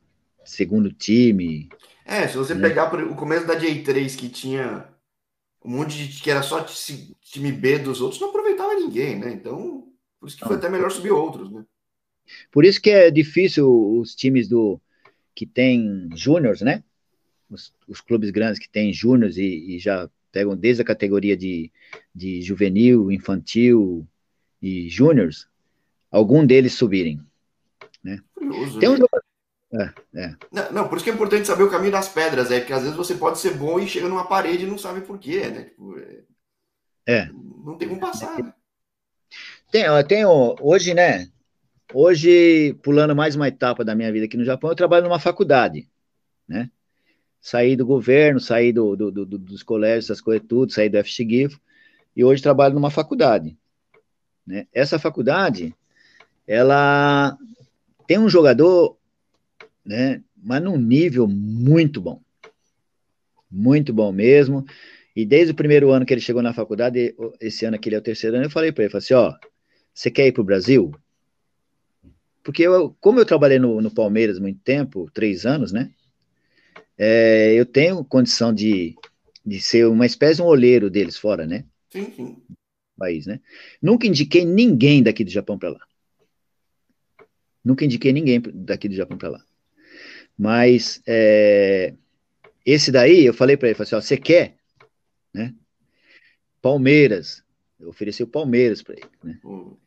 segundo time. É, se você né? pegar o começo da J3, que tinha um monte de que era só time B dos outros, não aproveitava ninguém, né? Então, por isso que foi até melhor subir outros, né? Por isso que é difícil os times do que tem júniores, né? Os, os, clubes grandes que têm júniores e, e já pegam desde a categoria de, de juvenil, infantil e júniores, algum deles subirem. Né? Curioso, Tem um né? É, é. Não, não, por isso que é importante saber o caminho das pedras, é porque às vezes você pode ser bom e chega numa parede e não sabe por quê, né? Tipo, é... Não tem como passar. Né? Tem, tem hoje, né? Hoje, pulando mais uma etapa da minha vida aqui no Japão, eu trabalho numa faculdade, né? saí do governo, saí do, do, do, dos colégios, essas coisas tudo, saí do FXGIF, e hoje trabalho numa faculdade. Né? Essa faculdade, ela tem um jogador, né, mas num nível muito bom. Muito bom mesmo. E desde o primeiro ano que ele chegou na faculdade, esse ano que ele é o terceiro ano, eu falei para ele, falei assim, ó, você quer ir para o Brasil? Porque eu, como eu trabalhei no, no Palmeiras muito tempo, três anos, né? é, eu tenho condição de, de ser uma espécie de um olheiro deles fora, né? Sim, sim. País, né? Nunca indiquei ninguém daqui do Japão para lá. Nunca indiquei ninguém daqui do Japão para lá. Mas é, esse daí, eu falei para ele, falei assim, ó, você quer, né? Palmeiras. Eu ofereci o Palmeiras para ele, né? Hum.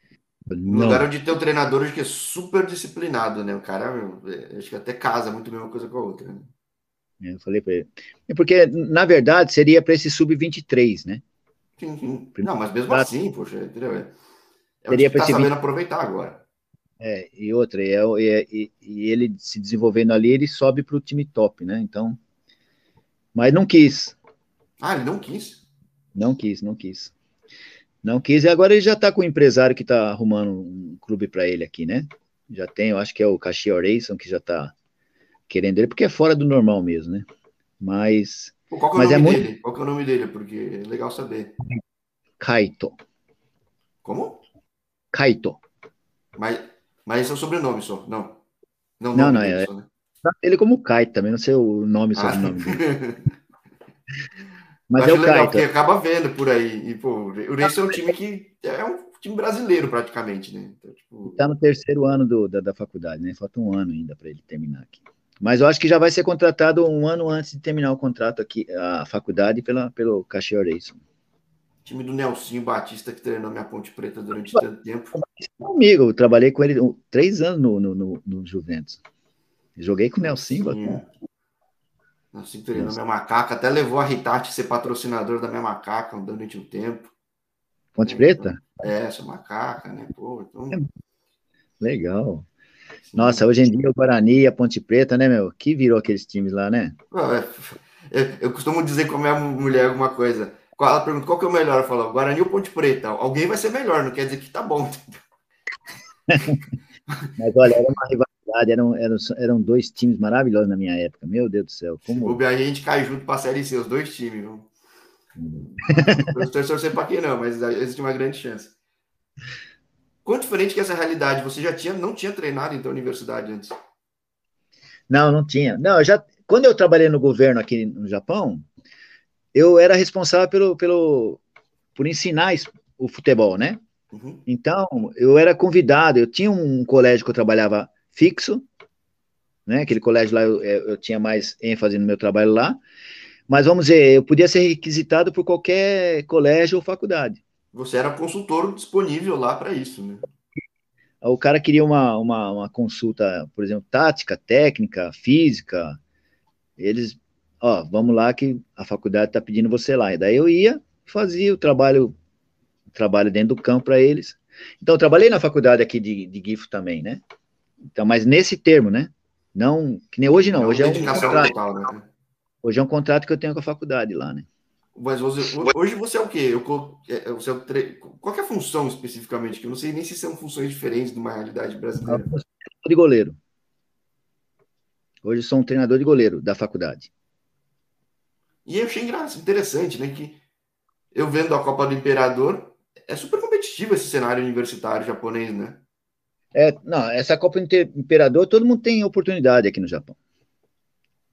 No lugar onde tem um treinador que é super disciplinado, né? O cara, é, acho que até casa muito a mesma coisa com a outra, né? Eu falei para ele. É porque, na verdade, seria para esse sub-23, né? Sim, sim. Não, mas mesmo assim, poxa, entendeu? É, é seria o que tá sabendo 20... aproveitar agora. É, e outra, e, e, e ele se desenvolvendo ali, ele sobe para o time top, né? Então. Mas não quis. Ah, ele não quis? Não quis, não quis. Não quis, e agora ele já está com o um empresário que está arrumando um clube para ele aqui, né? Já tem, eu acho que é o Caxias Rayson que já está querendo ele, porque é fora do normal mesmo, né? Mas. Qual que é o mas nome é muito... dele? Qual que é o nome dele? Porque é legal saber. Kaito. Como? Kaito. Mas, mas esse é o sobrenome só, não. Não, não, não é. Só, né? Ele como Kaito também, não sei o nome e sobrenome ah. dele. *laughs* Mas é o legal, Kaito. porque acaba vendo por aí. E, pô, o Racing é um time que é um time brasileiro, praticamente, né? Então, tipo... Tá no terceiro ano do, da, da faculdade, né? Falta um ano ainda para ele terminar aqui. Mas eu acho que já vai ser contratado um ano antes de terminar o contrato aqui, a faculdade, pela, pelo Caxias Racing. Time do Nelsinho Batista, que treinou minha Ponte Preta durante tanto tempo. Amigo, eu trabalhei com ele três anos no, no, no, no Juventus. Joguei com o Nelsinho. Nelsinho treinou minha macaca, até levou a Ritati ser patrocinador da minha macaca durante um tempo. Ponte Preta? É, essa macaca, né? Pô, então... É. Legal. Sim. Nossa, hoje em dia o Guarani e a Ponte Preta, né, meu? Que virou aqueles times lá, né? É, eu costumo dizer com a minha mulher alguma coisa. Ela pergunta qual que é o melhor. Eu falo, Guarani ou Ponte Preta? Alguém vai ser melhor, não quer dizer que tá bom. *laughs* Mas olha, era uma rivalidade, eram, eram, eram dois times maravilhosos na minha época. Meu Deus do céu. Como... O a gente cai junto para a Série C, os dois times. Viu? Estou torcendo para quem não, mas existe uma grande chance. Quão diferente que essa realidade? Você já tinha, não tinha treinado então universidade antes? Não, não tinha. Não, já quando eu trabalhei no governo aqui no Japão, eu era responsável pelo, pelo por ensinar o futebol, né? Uhum. Então, eu era convidado, eu tinha um colégio que eu trabalhava fixo, né? Aquele colégio lá eu, eu tinha mais ênfase no meu trabalho lá, mas vamos dizer, eu podia ser requisitado por qualquer colégio ou faculdade. Você era consultor disponível lá para isso, né? O cara queria uma, uma, uma, consulta, por exemplo, tática, técnica, física. Eles, ó, vamos lá que a faculdade está pedindo você lá. E daí eu ia, fazia o trabalho, o trabalho dentro do campo para eles. Então, eu trabalhei na faculdade aqui de, de GIFO também, né? Então, mas nesse termo, né? Não, que nem hoje não, hoje é um contrato. Total, né? Hoje é um contrato que eu tenho com a faculdade lá, né? Mas você, hoje você é o quê? Eu, é, você é o tre... Qual é a função especificamente? Que eu não sei nem se são funções diferentes de uma realidade brasileira. De goleiro. Hoje sou um treinador de goleiro da faculdade. E eu achei engraçado, interessante, né? Que eu vendo a Copa do Imperador, é super competitivo esse cenário universitário japonês, né? É, não, essa Copa do Imperador, todo mundo tem oportunidade aqui no Japão.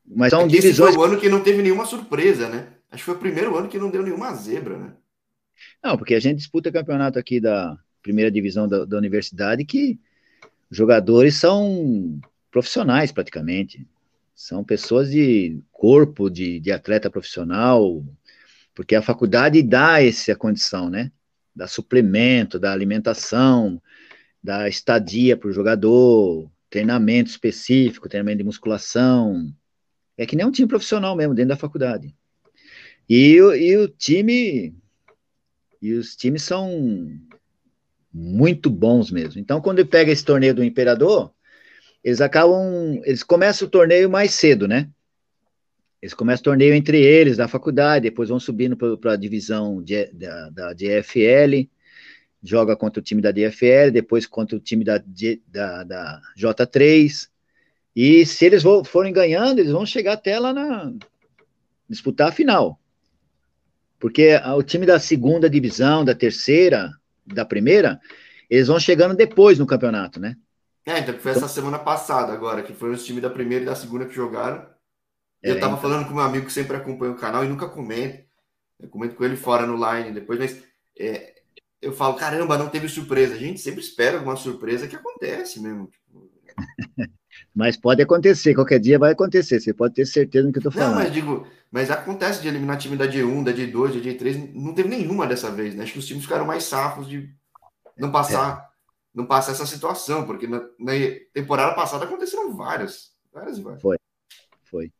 Mas são é divisões. Foi o ano que não teve nenhuma surpresa, né? Acho que foi o primeiro ano que não deu nenhuma zebra, né? Não, porque a gente disputa campeonato aqui da primeira divisão da, da universidade que jogadores são profissionais praticamente. São pessoas de corpo, de, de atleta profissional, porque a faculdade dá essa condição, né? Dá suplemento, da alimentação, da estadia para o jogador, treinamento específico, treinamento de musculação, é que nem um time profissional mesmo, dentro da faculdade. E, e o time. E os times são muito bons mesmo. Então, quando ele pega esse torneio do Imperador, eles acabam. Eles começam o torneio mais cedo, né? Eles começam o torneio entre eles, da faculdade, depois vão subindo para a divisão de, da, da DFL, joga contra o time da DFL, depois contra o time da, da, da J3, e se eles forem ganhando, eles vão chegar até lá na disputar a final. Porque o time da segunda divisão, da terceira, da primeira, eles vão chegando depois no campeonato, né? É, então foi essa semana passada agora, que foram os times da primeira e da segunda que jogaram. É, eu tava então... falando com meu amigo que sempre acompanha o canal e nunca comenta. Eu comento com ele fora no line depois, mas é, eu falo, caramba, não teve surpresa. A gente sempre espera alguma surpresa que acontece mesmo. Tipo... *laughs* Mas pode acontecer, qualquer dia vai acontecer, você pode ter certeza do que eu tô falando. Não, mas digo, mas acontece de eliminar time da D1, da D2, da D3, não teve nenhuma dessa vez, né? Acho que os times ficaram mais safos de não passar, é. Não passar essa situação, porque na, na, temporada passada aconteceram várias, várias e várias. Foi, foi.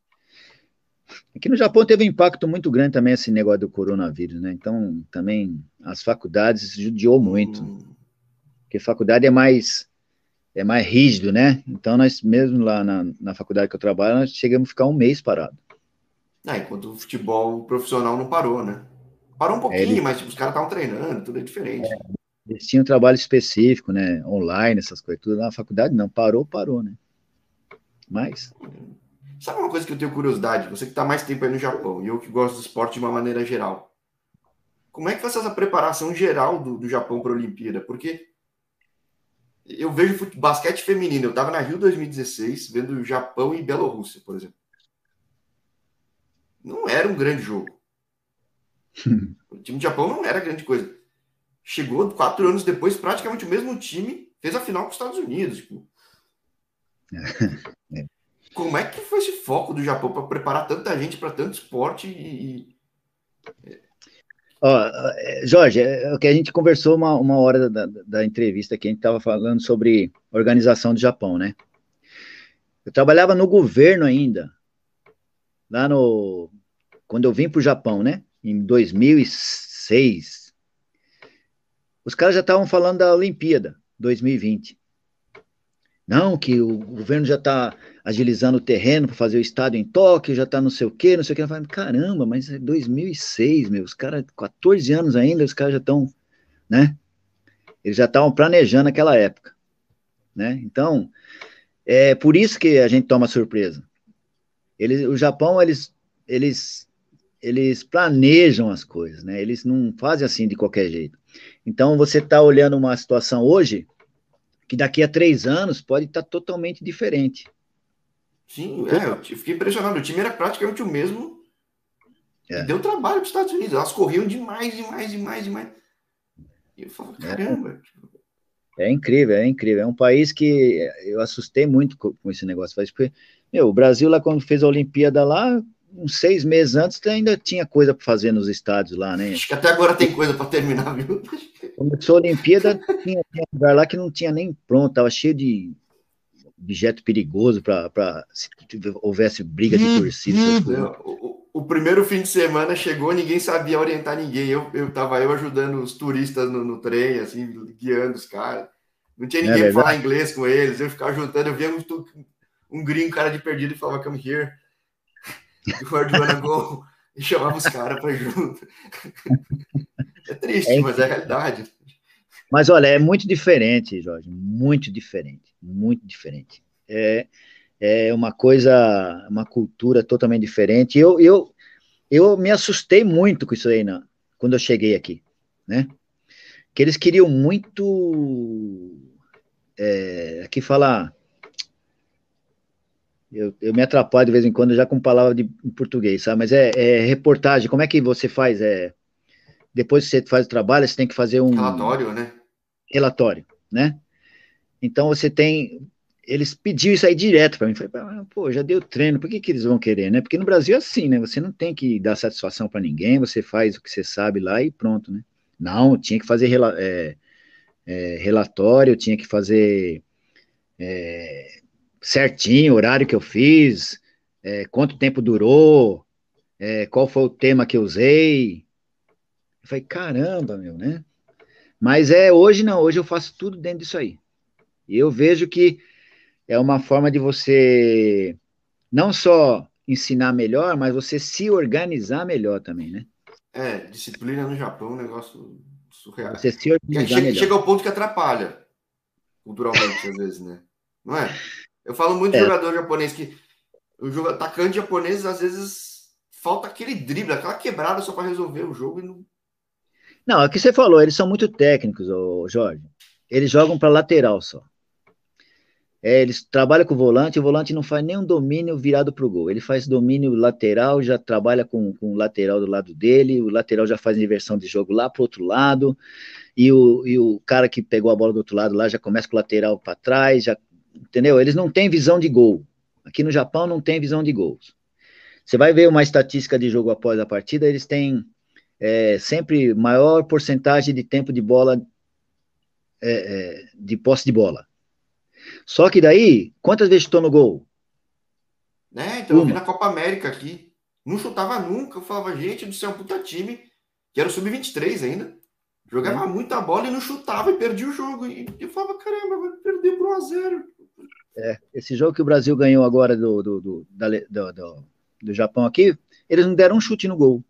Aqui no Japão teve um impacto muito grande também esse negócio do coronavírus, né? Então, também as faculdades judiou muito. Hum. Porque faculdade é mais é mais rígido, né? Então, nós mesmo lá na, na faculdade que eu trabalho, nós chegamos a ficar um mês parado. É, enquanto o futebol profissional não parou, né? Parou um pouquinho, é, ele... mas tipo, os caras estavam treinando, tudo é diferente. É, eles tinham um trabalho específico, né? Online, essas coisas, tudo. Na faculdade não, parou, parou, né? Mas. Sabe uma coisa que eu tenho curiosidade? Você que está mais tempo aí no Japão, e eu que gosto do esporte de uma maneira geral. Como é que foi essa preparação geral do, do Japão para a Olimpíada? Porque eu vejo basquete feminino. Eu estava na Rio 2016, vendo o Japão e Bielorrússia, por exemplo. Não era um grande jogo. *laughs* o time do Japão não era grande coisa. Chegou quatro anos depois, praticamente o mesmo time fez a final com os Estados Unidos. Tipo. *laughs* É. Como é que foi esse foco do Japão para preparar tanta gente para tanto esporte e, Ó, é, Jorge, é o que a gente conversou uma, uma hora da, da entrevista aqui, a gente estava falando sobre organização do Japão, né? Eu trabalhava no governo ainda, lá no. Quando eu vim para o Japão, né? Em 2006. Os caras já estavam falando da Olimpíada 2020. Não, que o governo já está agilizando o terreno para fazer o estádio em Tóquio, já está não sei o quê, não sei o quê. Falei, caramba, mas é 2006, meu, os caras, 14 anos ainda, os caras já estão, né? Eles já estavam planejando aquela época, né? Então, é por isso que a gente toma surpresa. Eles, o Japão, eles, eles, eles planejam as coisas, né? Eles não fazem assim de qualquer jeito. Então, você está olhando uma situação hoje que daqui a três anos pode estar tá totalmente diferente. Sim, é, eu fiquei impressionado. O time era praticamente o mesmo. É. deu trabalho para os Estados Unidos. Elas corriam demais, demais, demais, demais. E eu falo, é. caramba. É. é incrível, é incrível. É um país que eu assustei muito com, com esse negócio. Porque, meu, o Brasil lá, quando fez a Olimpíada lá, uns seis meses antes, ainda tinha coisa para fazer nos estádios lá, né? Acho que até agora tem coisa para terminar, viu? Começou a Olimpíada, tinha, tinha um lugar lá que não tinha nem pronto, tava cheio de objeto perigoso para se houvesse briga de hum, torcida. Hum. O, o, primeiro fim de semana chegou, ninguém sabia orientar ninguém. Eu, eu tava eu ajudando os turistas no, no trem, assim, guiando os caras. Não tinha é ninguém é para falar inglês com eles. Eu ficava juntando, eu via um, um gringo, cara de perdido, e falava, come here. Go? *laughs* E chamava os caras para junto. *laughs* É triste, é mas é a realidade. Mas olha, é muito diferente, Jorge, muito diferente, muito diferente. É, é uma coisa, uma cultura totalmente diferente. Eu, eu, eu me assustei muito com isso aí na, quando eu cheguei aqui, né? Que eles queriam muito, é, aqui falar, eu, eu me atrapalho de vez em quando já com palavra de em português, sabe? Mas é, é reportagem. Como é que você faz? É depois que você faz o trabalho, você tem que fazer um relatório, né? relatório, né? Então você tem. Eles pediram isso aí direto para mim. Falei, pô, já deu treino, por que, que eles vão querer, né? Porque no Brasil é assim, né? Você não tem que dar satisfação para ninguém, você faz o que você sabe lá e pronto, né? Não, tinha que fazer é, é, relatório, tinha que fazer é, certinho o horário que eu fiz, é, quanto tempo durou, é, qual foi o tema que eu usei. Eu falei, caramba, meu, né? Mas é hoje não, hoje eu faço tudo dentro disso aí. E eu vejo que é uma forma de você não só ensinar melhor, mas você se organizar melhor também, né? É, disciplina no Japão é um negócio surreal. Você se organizar chega, melhor. chega ao ponto que atrapalha culturalmente, às vezes, né? Não é? Eu falo muito é. de jogador japonês que o jogo, atacante japonês, às vezes, falta aquele drible, aquela quebrada só para resolver o jogo e não não, é o que você falou, eles são muito técnicos, ô, Jorge. Eles jogam para lateral só. É, eles trabalham com o volante, o volante não faz nenhum domínio virado para o gol. Ele faz domínio lateral, já trabalha com, com o lateral do lado dele, o lateral já faz inversão de jogo lá para o outro lado, e o, e o cara que pegou a bola do outro lado lá já começa com o lateral para trás, já, entendeu? Eles não têm visão de gol. Aqui no Japão não tem visão de gols. Você vai ver uma estatística de jogo após a partida, eles têm é, sempre maior porcentagem de tempo de bola, é, é, de posse de bola. Só que daí, quantas vezes chutou no gol? É, então Uma. eu vi na Copa América aqui. Não chutava nunca. Eu falava, gente do céu, puta time. Que era o Sub-23 ainda. Jogava é. muita bola e não chutava e perdia o jogo. E eu falava, caramba, vai perder por 1x0. É, esse jogo que o Brasil ganhou agora do, do, do, do, do, do Japão aqui, eles não deram um chute no gol.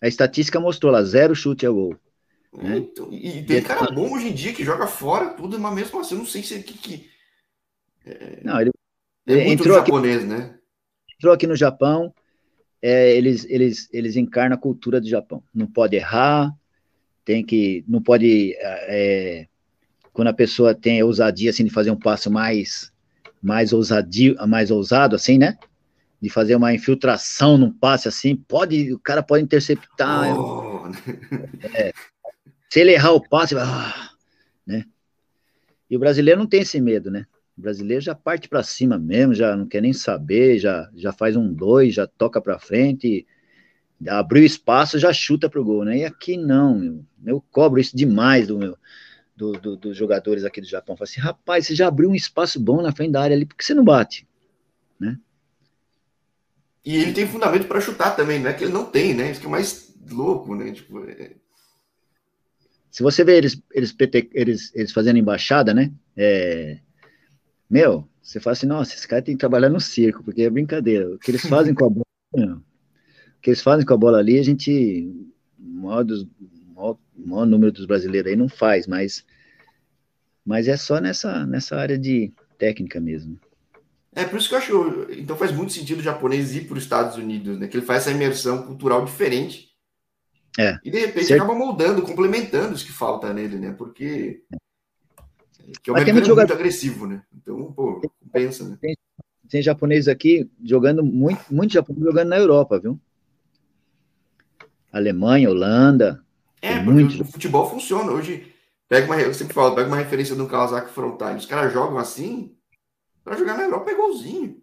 A estatística mostrou lá, zero chute ao gol. É, né? então, e, tem cara bom hoje em dia que joga fora tudo, mas mesmo assim, eu não sei se é que. que é, não, ele, é entrou japonês, aqui, né? Entrou aqui no Japão, é, eles, eles, eles encarnam a cultura do Japão. Não pode errar, tem que. Não pode. É, quando a pessoa tem a ousadia assim, de fazer um passo mais, mais, ousadio, mais ousado, assim, né? De fazer uma infiltração num passe assim, pode, o cara pode interceptar. Oh. É, se ele errar o passe, ah, né? E o brasileiro não tem esse medo, né? O brasileiro já parte para cima mesmo, já não quer nem saber, já, já faz um dois, já toca para frente, abriu espaço, já chuta pro gol, né? E aqui não, meu. eu cobro isso demais do meu, do, do, dos jogadores aqui do Japão. Falo assim, rapaz, você já abriu um espaço bom na frente da área ali, por que você não bate? Né? E ele tem fundamento para chutar também, não é que ele não tem, né? Isso que é mais louco, né? Tipo, é... Se você vê eles, eles, eles, eles fazendo embaixada, né? É, meu, você fala assim, nossa, esse cara tem que trabalhar no circo, porque é brincadeira. O que eles *laughs* fazem com a bola, o que eles fazem com a bola ali, a gente, maior, dos, maior, maior número dos brasileiros aí não faz, mas, mas é só nessa, nessa área de técnica mesmo. É por isso que eu acho, então faz muito sentido o japonês ir para os Estados Unidos, né? Que ele faz essa imersão cultural diferente. É. E de repente certo. acaba moldando, complementando os que falta nele, né? Porque que é um mercado jogador... muito agressivo, né? Então, pô, pensa, né? Tem, tem japonês aqui jogando muito, muito japonês jogando na Europa, viu? Alemanha, Holanda. É, muito... o futebol funciona. Hoje, pega uma, eu sempre falo, pega uma referência do Kawasaki Frontale. Os caras jogam assim, para jogar na Europa é igualzinho.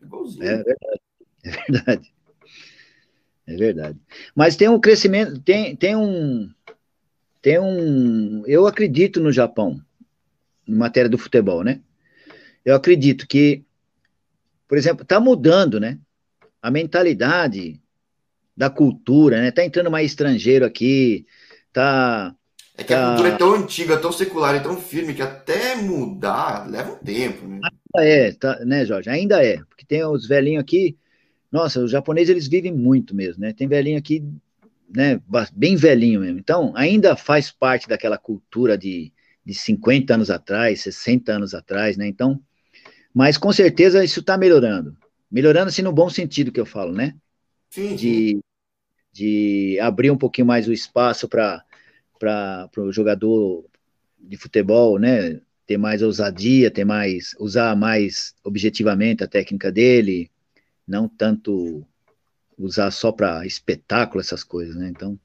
É igualzinho. É verdade. É verdade. É verdade. Mas tem um crescimento, tem, tem um. Tem um. Eu acredito no Japão em matéria do futebol, né? Eu acredito que, por exemplo, está mudando, né? A mentalidade da cultura, né? Tá entrando mais estrangeiro aqui, tá. É que tá... a cultura é tão antiga, tão secular e tão firme que até mudar leva um tempo, né? Ainda é, tá, né, Jorge? Ainda é, porque tem os velhinhos aqui. Nossa, os japoneses eles vivem muito mesmo, né? Tem velhinho aqui, né? Bem velhinho mesmo. Então, ainda faz parte daquela cultura de de 50 anos atrás, 60 anos atrás, né? Então, mas com certeza isso está melhorando. Melhorando, assim, no bom sentido que eu falo, né? Sim. De, de abrir um pouquinho mais o espaço para o jogador de futebol, né? Ter mais ousadia, ter mais. usar mais objetivamente a técnica dele, não tanto usar só para espetáculo essas coisas, né? Então,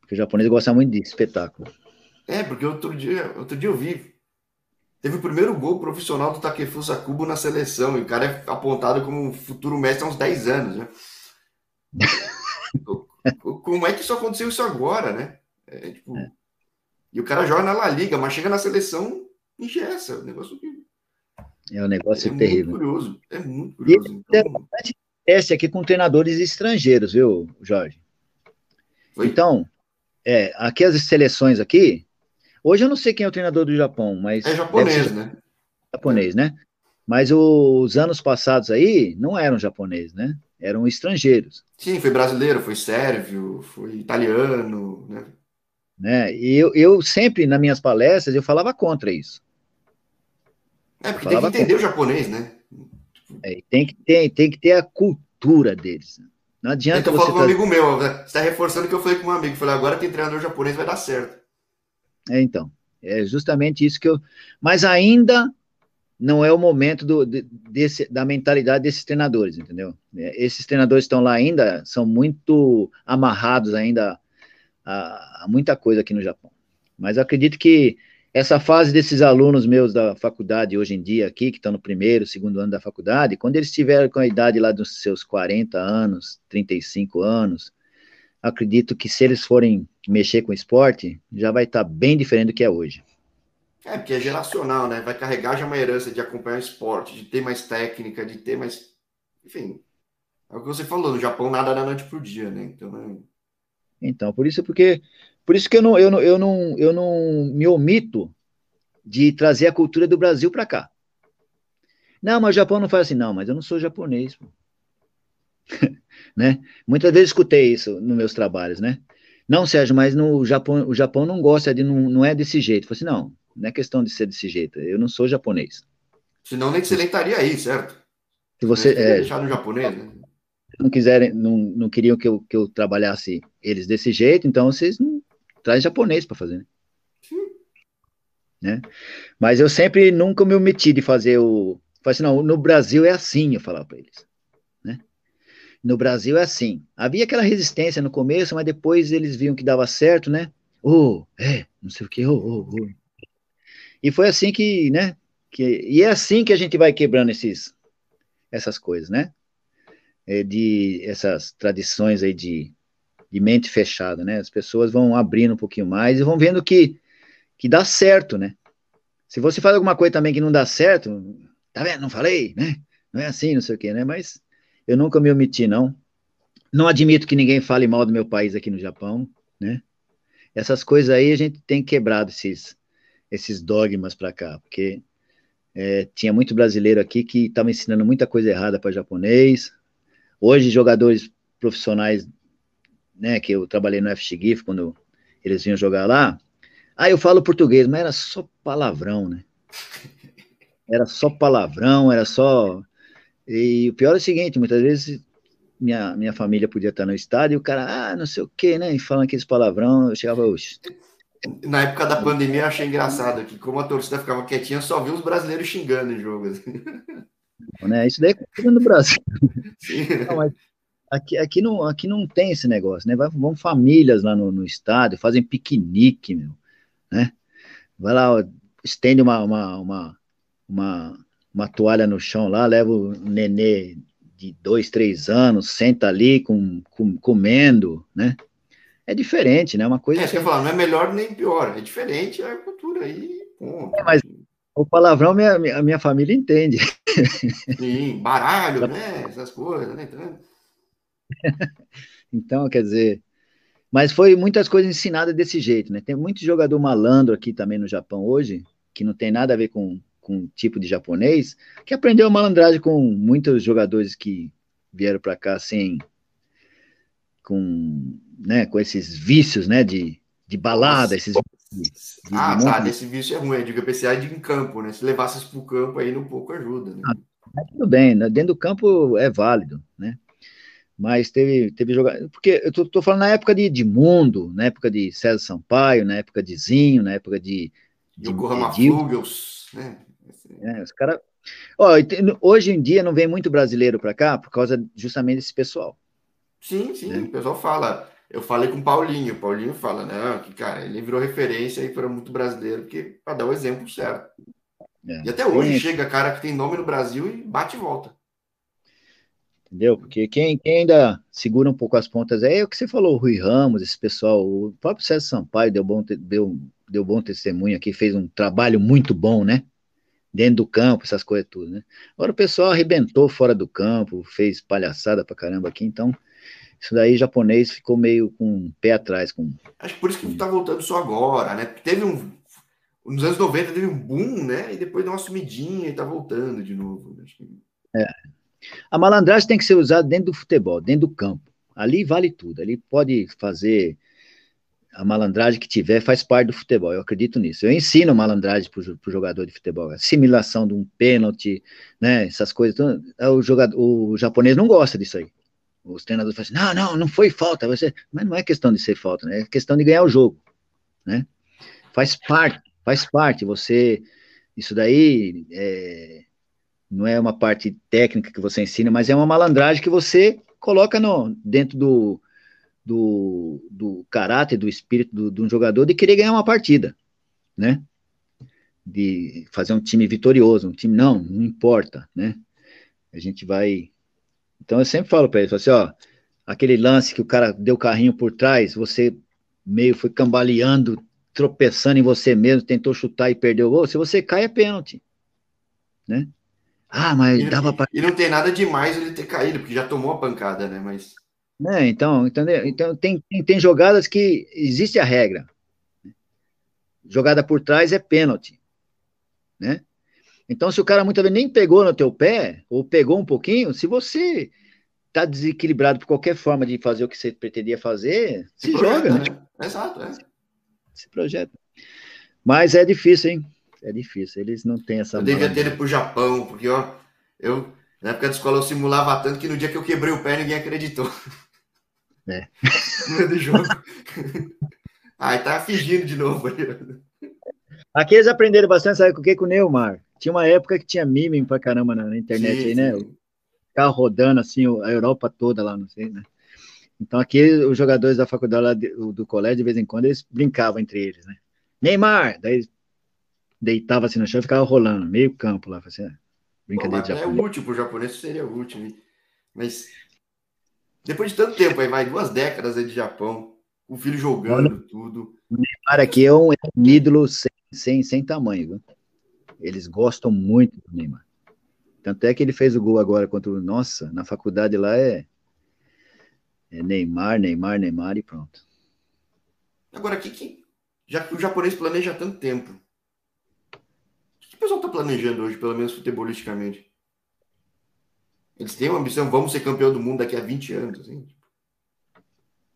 porque o japonês gosta muito de espetáculo. É, porque outro dia, outro dia eu vi. Teve o primeiro gol profissional do Takefusa Kubo na seleção, e o cara é apontado como um futuro mestre há uns 10 anos, né? *laughs* Como é que isso aconteceu isso agora, né? É, tipo, é. E o cara joga na La Liga, mas chega na seleção engessa. O negócio que. É um negócio é terrível. Muito curioso. É muito curioso. E então... Esse aqui com treinadores estrangeiros, viu, Jorge? Foi? Então, é, aqui as seleções aqui, Hoje eu não sei quem é o treinador do Japão, mas. É japonês, né? Japonês, né? Mas os anos passados aí não eram japoneses, né? Eram estrangeiros. Sim, foi brasileiro, foi sérvio, foi italiano, né? né? E eu, eu sempre, nas minhas palestras, eu falava contra isso. É, porque tem que entender contra. o japonês, né? É, tem, que ter, tem que ter a cultura deles. Não adianta então, você. Eu falo com um amigo meu, você está reforçando o que eu falei com um amigo. falei, agora tem treinador japonês, vai dar certo. É, então, é justamente isso que eu. Mas ainda não é o momento do, desse, da mentalidade desses treinadores, entendeu? É, esses treinadores estão lá ainda, são muito amarrados ainda a, a muita coisa aqui no Japão. Mas acredito que essa fase desses alunos meus da faculdade hoje em dia aqui, que estão no primeiro, segundo ano da faculdade, quando eles estiverem com a idade lá dos seus 40 anos, 35 anos, acredito que se eles forem mexer com esporte, já vai estar tá bem diferente do que é hoje. É, porque é geracional, né? Vai carregar já uma herança de acompanhar o esporte, de ter mais técnica, de ter mais. Enfim. É o que você falou, no Japão nada da noite pro dia, né? Então, é... então por isso, porque Por isso que eu não, eu não, eu não, eu não me omito de trazer a cultura do Brasil para cá. Não, mas o Japão não faz assim, não, mas eu não sou japonês. *laughs* né? Muitas vezes escutei isso nos meus trabalhos, né? Não, Sérgio, mas no Japão, o Japão não gosta de, não, não é desse jeito. Eu falei assim, não, não é questão de ser desse jeito. Eu não sou japonês. Senão nem você nem estaria aí, certo? Se você é, deixar no japonês, né? não quiserem, não, não queriam que eu, que eu trabalhasse eles desse jeito, então vocês não traz japonês para fazer, né? né? Mas eu sempre nunca me omiti de fazer o, falei assim, não, no Brasil é assim, eu falava para eles, né? No Brasil é assim. Havia aquela resistência no começo, mas depois eles viam que dava certo, né? Oh, é, não sei o que, oh, oh, oh. E foi assim que, né? Que, e é assim que a gente vai quebrando esses, essas coisas, né? É de essas tradições aí de, de mente fechada, né? As pessoas vão abrindo um pouquinho mais e vão vendo que, que dá certo, né? Se você faz alguma coisa também que não dá certo, tá vendo? Não falei, né? Não é assim, não sei o quê, né? Mas eu nunca me omiti, não. Não admito que ninguém fale mal do meu país aqui no Japão, né? Essas coisas aí a gente tem quebrado esses, esses dogmas para cá, porque é, tinha muito brasileiro aqui que estava ensinando muita coisa errada para japonês. Hoje, jogadores profissionais, né, que eu trabalhei no FX quando eles vinham jogar lá, ah, eu falo português, mas era só palavrão, né? *laughs* Era só palavrão, era só. E o pior é o seguinte: muitas vezes minha, minha família podia estar no estádio e o cara, ah, não sei o quê, né? E falando aqueles palavrão, eu chegava, oxe, na época da pandemia, eu achei engraçado que, como a torcida ficava quietinha, só viu os brasileiros xingando em jogo. Assim. Né? Isso daí é no Brasil. Não, aqui, aqui, não, aqui não tem esse negócio, né? Vai, vão famílias lá no, no estádio, fazem piquenique, meu, né? Vai lá, estende uma, uma, uma, uma, uma toalha no chão lá, leva o nenê de dois, três anos, senta ali com, com comendo, né? É diferente, né? Uma coisa. É, que... falar, não é melhor nem pior, é diferente a cultura aí. É, mas o palavrão minha, a minha família entende. Sim, baralho, *laughs* né? Essas coisas, né? Então... então, quer dizer. Mas foi muitas coisas ensinadas desse jeito, né? Tem muito jogador malandro aqui também no Japão hoje, que não tem nada a ver com, com tipo de japonês, que aprendeu malandragem com muitos jogadores que vieram para cá sem. Com né, com esses vícios, né, de, de balada, esses de, de Ah, de tá, desse vício é ruim, eu digo PCA de em campo, né, se levasses para o campo aí, um pouco ajuda, né? Ah, tudo bem, né? dentro do campo é válido, né, mas teve, teve jogador, porque eu tô, tô, falando na época de, de Mundo, na época de César Sampaio, na época de Zinho, na época de... de Yokohama Flugels, né? É, os caras... hoje em dia não vem muito brasileiro para cá por causa justamente desse pessoal. Sim, sim, né? o pessoal fala eu falei com o Paulinho, o Paulinho fala, né, que, cara, ele virou referência aí para muito brasileiro, porque para dar o exemplo certo. É, e até hoje sim. chega cara que tem nome no Brasil e bate e volta. Entendeu? Porque quem, quem ainda segura um pouco as pontas é o que você falou, o Rui Ramos, esse pessoal, o próprio César Sampaio deu bom, deu, deu bom testemunho aqui, fez um trabalho muito bom, né? Dentro do campo, essas coisas tudo, né? Agora o pessoal arrebentou fora do campo, fez palhaçada pra caramba aqui, então isso daí japonês ficou meio com um pé atrás. Com... Acho que por isso que está voltando só agora, né? Teve um. Nos anos 90 teve um boom, né? E depois deu uma sumidinha e está voltando de novo. É. A malandragem tem que ser usada dentro do futebol, dentro do campo. Ali vale tudo. Ali pode fazer a malandragem que tiver, faz parte do futebol. Eu acredito nisso. Eu ensino malandragem para o jogador de futebol. A simulação de um pênalti, né? Essas coisas. O, jogador, o japonês não gosta disso aí os treinadores falam assim, não, não, não foi falta, você... mas não é questão de ser falta, né? é questão de ganhar o jogo, né? Faz parte, faz parte, você, isso daí é, não é uma parte técnica que você ensina, mas é uma malandragem que você coloca no, dentro do, do, do caráter, do espírito do, de um jogador de querer ganhar uma partida, né? De fazer um time vitorioso, um time, não, não importa, né? A gente vai então eu sempre falo para ele, assim, ó, aquele lance que o cara deu o carrinho por trás, você meio foi cambaleando, tropeçando em você mesmo, tentou chutar e perdeu o gol, se você cai é pênalti, né? Ah, mas e, dava para E não tem nada demais ele ter caído, porque já tomou a pancada, né? Mas Né? Então, entendeu? Então tem, tem, tem jogadas que existe a regra. Jogada por trás é pênalti, né? Então, se o cara muitas vezes nem pegou no teu pé, ou pegou um pouquinho, se você tá desequilibrado por qualquer forma de fazer o que você pretendia fazer, se, se joga, né? né? Exato, é. Se projeta. Mas é difícil, hein? É difícil. Eles não têm essa. Eu devia ter ido pro Japão, porque, ó, eu, na época da escola, eu simulava tanto que no dia que eu quebrei o pé, ninguém acreditou. É. *laughs* No meio do jogo. *laughs* Ai, tá fingindo de novo Aqui eles aprenderam bastante, sabe com o que? Com o Neymar. Tinha uma época que tinha meme pra caramba na, na internet sim, aí, né? Ficava rodando assim a Europa toda lá, não sei, né? Então aqui os jogadores da faculdade lá do, do colégio, de vez em quando, eles brincavam entre eles, né? Neymar! Daí deitava assim no chão e ficava rolando, meio campo lá, assim, brincadeira Bom, de japonês. É útil pro japonês, seria útil, mas depois de tanto tempo, aí vai duas décadas aí de Japão, o filho jogando Olha, tudo. O Neymar aqui é um, é um ídolo sem, sem, sem tamanho, viu? Eles gostam muito do Neymar. Tanto é que ele fez o gol agora contra o. Nossa, na faculdade lá é, é Neymar, Neymar, Neymar e pronto. Agora, aqui que já que o japonês planeja há tanto tempo, o que o pessoal está planejando hoje, pelo menos futebolisticamente? Eles têm uma ambição, vamos ser campeão do mundo daqui a 20 anos. Assim.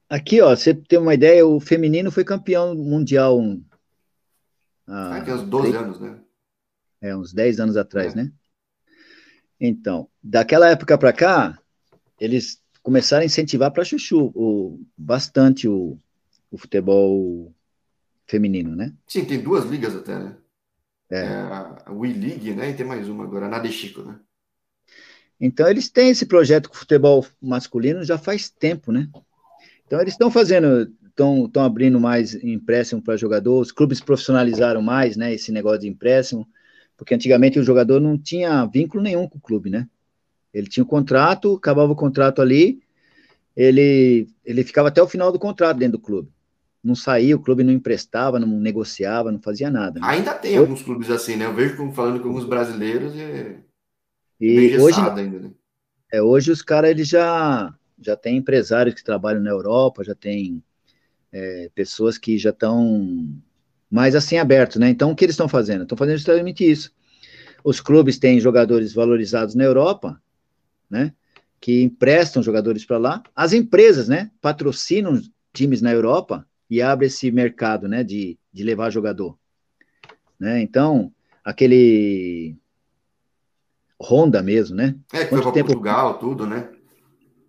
Aqui, ó, você tem uma ideia, o feminino foi campeão mundial. Um, ah, tem uns 12 anos, né? É, uns 10 anos atrás, é. né? Então, daquela época para cá, eles começaram a incentivar para chuchu o, bastante o, o futebol feminino, né? Sim, tem duas ligas até, né? É. é a Wii League, né? E tem mais uma agora, a Nadeshiko, né? Então, eles têm esse projeto com o futebol masculino já faz tempo, né? Então, eles estão fazendo, estão abrindo mais empréstimo para jogador, os clubes profissionalizaram mais, né? Esse negócio de empréstimo. Porque antigamente o jogador não tinha vínculo nenhum com o clube, né? Ele tinha um contrato, acabava o contrato ali, ele, ele ficava até o final do contrato dentro do clube. Não saía, o clube não emprestava, não negociava, não fazia nada. Né? Ainda tem alguns clubes assim, né? Eu vejo como falando com alguns brasileiros e, e hoje, ainda, né? é, hoje os caras eles já já tem empresários que trabalham na Europa, já tem é, pessoas que já estão mais assim aberto, né? Então, o que eles estão fazendo? Estão fazendo justamente isso. Os clubes têm jogadores valorizados na Europa, né? Que emprestam jogadores para lá. As empresas, né? Patrocinam times na Europa e abrem esse mercado, né? De, de levar jogador. Né? Então, aquele Honda mesmo, né? É, que Quanto foi tempo... Portugal, tudo, né?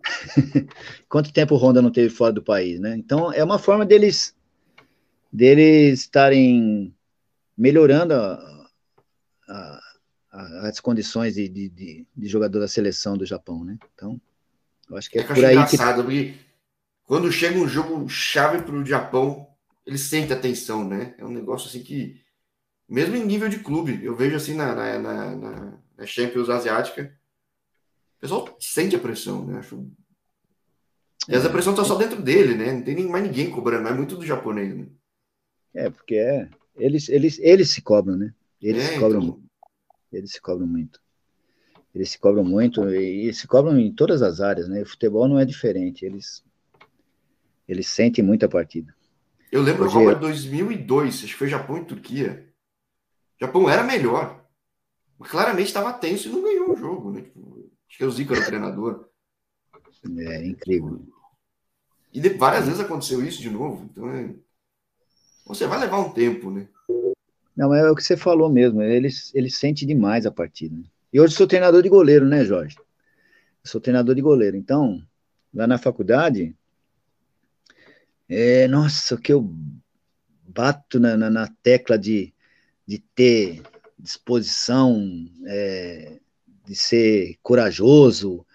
*laughs* Quanto tempo o Honda não teve fora do país, né? Então, é uma forma deles deles estarem melhorando a, a, a, as condições de, de, de, jogador da seleção do Japão, né? Então, eu acho que é, é por aí engraçado, que... porque quando chega um jogo chave para o Japão, ele sente a tensão, né? É um negócio assim que, mesmo em nível de clube, eu vejo assim na, na, na, na Champions Asiática, o pessoal sente a pressão, né? Acho... E essa pressão está só dentro dele, né? Não tem mais ninguém cobrando, é muito do japonês, né? É, porque é, eles, eles, eles se cobram, né? Eles é, se cobram então... Eles se cobram muito. Eles se cobram muito e, se cobram em todas as áreas, né? O futebol não é diferente. Eles, eles sentem muito a partida. Eu lembro Hoje, Copa de 2002, acho que foi Japão e Turquia. O Japão era melhor. Mas claramente estava tenso e não ganhou o jogo, né? Tipo, acho que é o Zico era o treinador. É incrível. E de, várias vezes aconteceu isso de novo. Então é você vai levar um tempo, né? Não, é o que você falou mesmo. Ele, ele sente demais a partida. E hoje sou treinador de goleiro, né, Jorge? Eu sou treinador de goleiro. Então, lá na faculdade, é, nossa, o que eu bato na, na, na tecla de, de ter disposição, é, de ser corajoso,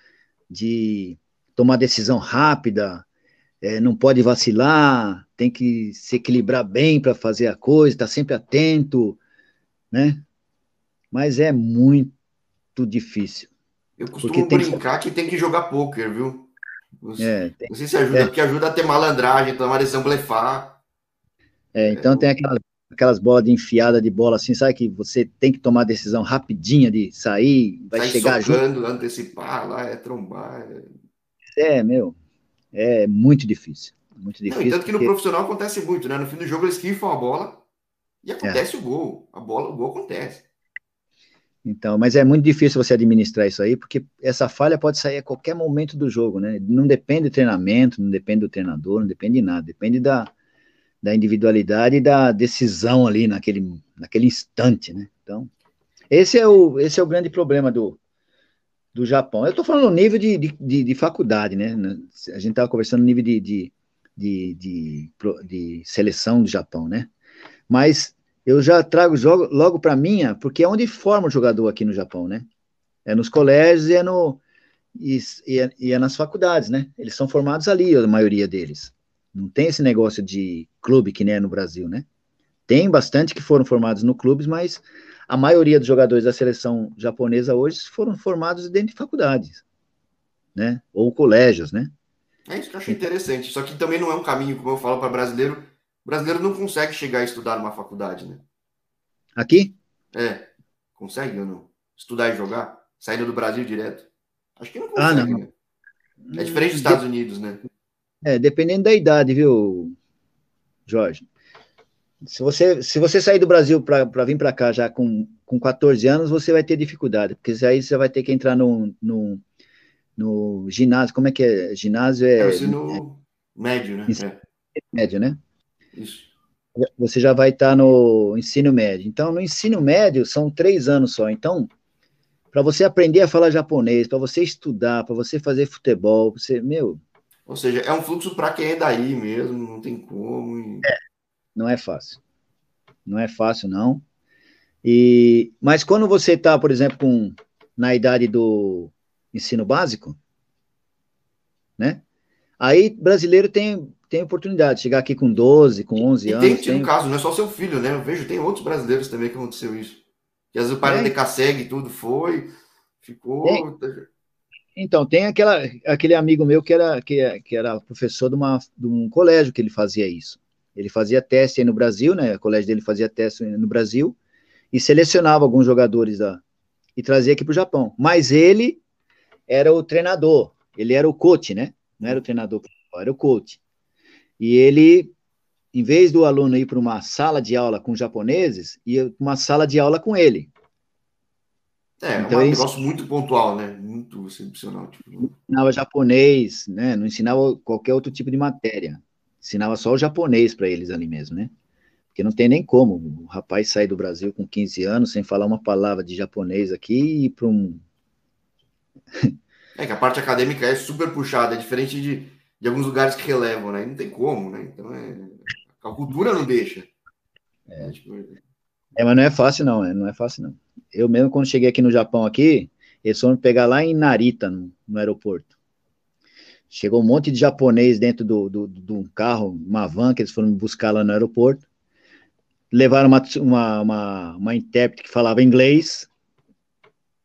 de tomar decisão rápida, é, não pode vacilar, tem que se equilibrar bem para fazer a coisa, tá sempre atento, né? Mas é muito difícil. Eu costumo brincar que... que... tem que jogar pôquer, viu? Não, é, tem... não sei se ajuda, é. porque ajuda a ter malandragem, tomar decisão, blefar. É, então é, tem aquelas, aquelas bolas de enfiada de bola assim, sabe que você tem que tomar decisão rapidinha de sair, vai sair chegar socando, junto. antecipar lá, é trombar. É, é meu, É muito difícil. Muito difícil. Não, tanto que no profissional acontece muito, né? No fim do jogo eles rifam a bola e acontece é. o gol. A bola, o gol acontece. Então, mas é muito difícil você administrar isso aí, porque essa falha pode sair a qualquer momento do jogo, né? Não depende do treinamento, não depende do treinador, não depende de nada, depende da, da individualidade e da decisão ali naquele, naquele instante, né? Então, esse é o, esse é o grande problema do, do Japão. Eu estou falando no nível de, de, de, de, faculdade, né? A gente estava conversando no nível de, de, de, de, de seleção do Japão, né? Mas eu já trago jogo logo para minha, porque é onde forma o jogador aqui no Japão, né? É nos colégios e é, no, e, e, é, e é nas faculdades, né? Eles são formados ali, a maioria deles. Não tem esse negócio de clube que nem é no Brasil, né? Tem bastante que foram formados no clubes, mas a maioria dos jogadores da seleção japonesa hoje foram formados dentro de faculdades, né? Ou colégios, né? É isso que eu acho interessante. Só que também não é um caminho, como eu falo para brasileiro, o brasileiro não consegue chegar a estudar numa faculdade, né? Aqui? É. Consegue ou não? Estudar e jogar? Saindo do Brasil direto? Acho que não consegue, ah, não. Né? É diferente dos Estados Unidos, né? É, dependendo da idade, viu, Jorge? Se você, se você sair do Brasil para vir para cá já com, com 14 anos, você vai ter dificuldade, porque aí você vai ter que entrar no, no, no ginásio. Como é que é? Ginásio é. É ensino é, médio, né? É. Médio, né? Isso. Você já vai estar no ensino médio. Então, no ensino médio, são três anos só. Então, para você aprender a falar japonês, para você estudar, para você fazer futebol, você, meu. Ou seja, é um fluxo para quem é daí mesmo, não tem como. É, não é fácil. Não é fácil, não. E, mas quando você está, por exemplo, com, na idade do ensino básico, né? Aí brasileiro tem tem oportunidade de chegar aqui com 12, com 11 e anos. Tem, tem um caso, não é só seu filho, né? Eu vejo, tem outros brasileiros também que aconteceu isso. Que às vezes o pai é. Decaseg e tudo foi, ficou. Tem. Então, tem aquela, aquele amigo meu que era, que, que era professor de, uma, de um colégio que ele fazia isso. Ele fazia teste aí no Brasil, né? O colégio dele fazia teste no Brasil e selecionava alguns jogadores da, e trazia aqui para o Japão. Mas ele era o treinador, ele era o coach, né? Não era o treinador, era o coach. E ele, em vez do aluno ir para uma sala de aula com japoneses, ia para uma sala de aula com ele. É, então, um ele negócio muito pontual, né? Muito excepcional. Tipo... Não ensinava japonês, né? Não ensinava qualquer outro tipo de matéria. Ensinava só o japonês para eles ali mesmo, né? Porque não tem nem como o rapaz sair do Brasil com 15 anos sem falar uma palavra de japonês aqui e ir para um. É que a parte acadêmica é super puxada, é diferente de de alguns lugares que relevam, né? não tem como, né? Então é... a cultura não deixa. É. Tipo... é, mas não é fácil não, é, não é fácil não. Eu mesmo quando cheguei aqui no Japão aqui, eles foram pegar lá em Narita, no, no aeroporto. Chegou um monte de japonês dentro do, do, do, um carro, uma van que eles foram me buscar lá no aeroporto. Levaram uma, uma, uma, uma intérprete que falava inglês,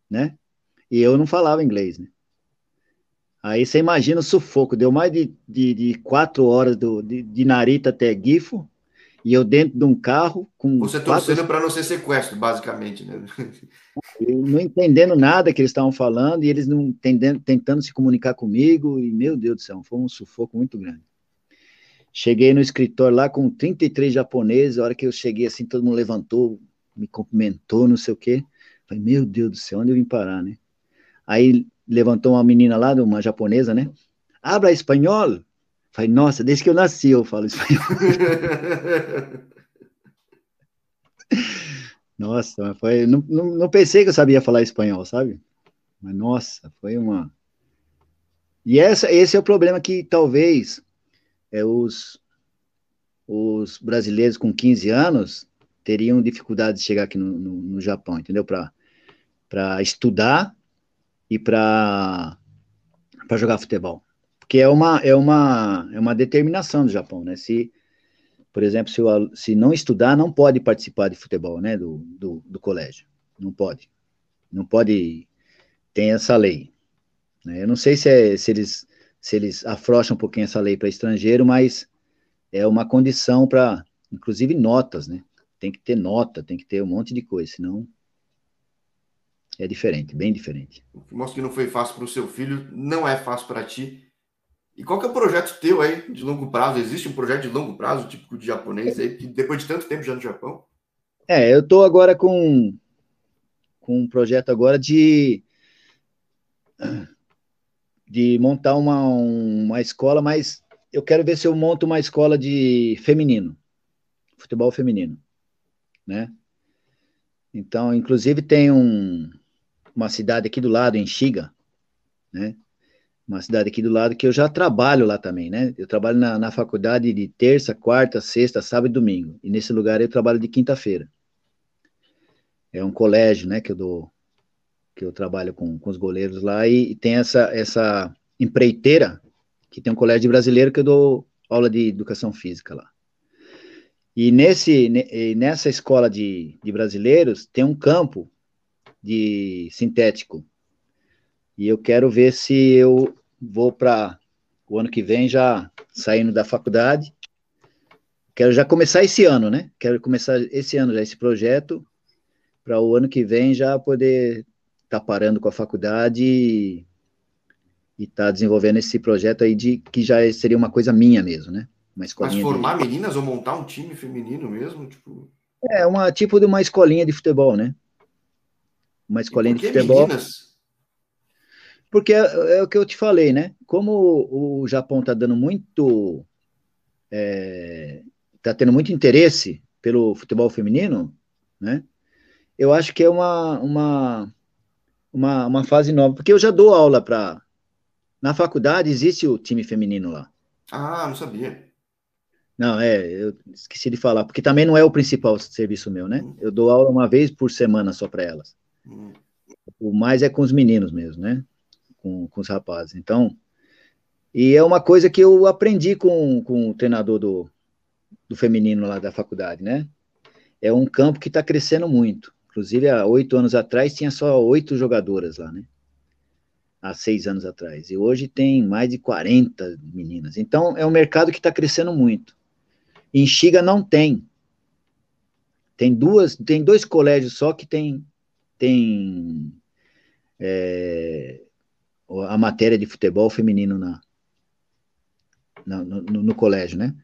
né? E eu não falava inglês, né? Aí você imagina o sufoco, deu mais de, de, de quatro horas do, de, de Narita até Gifo, e eu dentro de um carro com. Você torcendo quatro... para não ser sequestro, basicamente, né? não entendendo nada que eles estavam falando, e eles não entendendo, tentando se comunicar comigo, e meu Deus do céu, foi um sufoco muito grande. Cheguei no escritório lá com 33 japoneses, a hora que eu cheguei assim, todo mundo levantou, me cumprimentou, não sei o quê. Falei, meu Deus do céu, onde eu vim parar, né? Aí levantou uma menina lá, uma japonesa, né? Habla espanhol? Falei, nossa, desde que eu nasci eu falo espanhol. *laughs* nossa, foi, não, não, não, pensei que eu sabia falar espanhol, sabe? Mas, nossa, foi uma... E essa, esse é o problema que talvez é, os, os brasileiros com 15 anos teriam dificuldade de chegar aqui no, no, no Japão, entendeu? Para estudar e para jogar futebol. Porque é uma, é, uma, é uma determinação do Japão, né? Se, por exemplo, se, o, se não estudar, não pode participar de futebol, né? Do, do, do colégio. Não pode. Não pode. Tem essa lei. Né? Eu não sei se, é, se, eles, se eles afrouxam um pouquinho essa lei para estrangeiro, mas é uma condição para, inclusive, notas, né? Tem que ter nota, tem que ter um monte de coisa, senão é diferente, bem diferente. O que mostra que não foi fácil para o seu filho, não é fácil para ti. E qual que é o projeto teu aí de longo prazo? Existe um projeto de longo prazo, típico de japonês aí, que depois de tanto tempo já no Japão? É, eu estou agora com, com um projeto agora de de montar uma, uma escola, mas eu quero ver se eu monto uma escola de feminino, futebol feminino, né? Então, inclusive tem um, uma cidade aqui do lado, em Xiga, né? Uma cidade aqui do lado que eu já trabalho lá também, né? Eu trabalho na, na faculdade de terça, quarta, sexta, sábado e domingo. E nesse lugar eu trabalho de quinta-feira. É um colégio, né, que eu dou, que eu trabalho com, com os goleiros lá e, e tem essa, essa empreiteira que tem um colégio brasileiro que eu dou aula de educação física lá. E nesse, nessa escola de, de brasileiros tem um campo de sintético. E eu quero ver se eu vou para o ano que vem já saindo da faculdade. Quero já começar esse ano, né? Quero começar esse ano já esse projeto para o ano que vem já poder estar tá parando com a faculdade e estar tá desenvolvendo esse projeto aí de que já seria uma coisa minha mesmo, né? Uma escolinha. Mas formar de... meninas ou montar um time feminino mesmo, tipo. É uma tipo de uma escolinha de futebol, né? Uma escolinha de futebol. Meninas? Porque é, é, o que eu te falei, né? Como o Japão está dando muito, está é, tendo muito interesse pelo futebol feminino, né? Eu acho que é uma, uma, uma, uma fase nova, porque eu já dou aula para na faculdade existe o time feminino lá. Ah, não sabia. Não, é, eu esqueci de falar, porque também não é o principal serviço meu, né? Hum. Eu dou aula uma vez por semana só para elas. O mais é com os meninos mesmo, né? Com, com os rapazes. Então, e é uma coisa que eu aprendi com, com o treinador do, do feminino lá da faculdade, né? É um campo que está crescendo muito. Inclusive, há oito anos atrás tinha só oito jogadoras lá, né? há seis anos atrás. E hoje tem mais de 40 meninas. Então, é um mercado que está crescendo muito. Em Xiga não tem. Tem duas, tem dois colégios só que tem, tem é, a matéria de futebol feminino na, na no, no, colégio, né?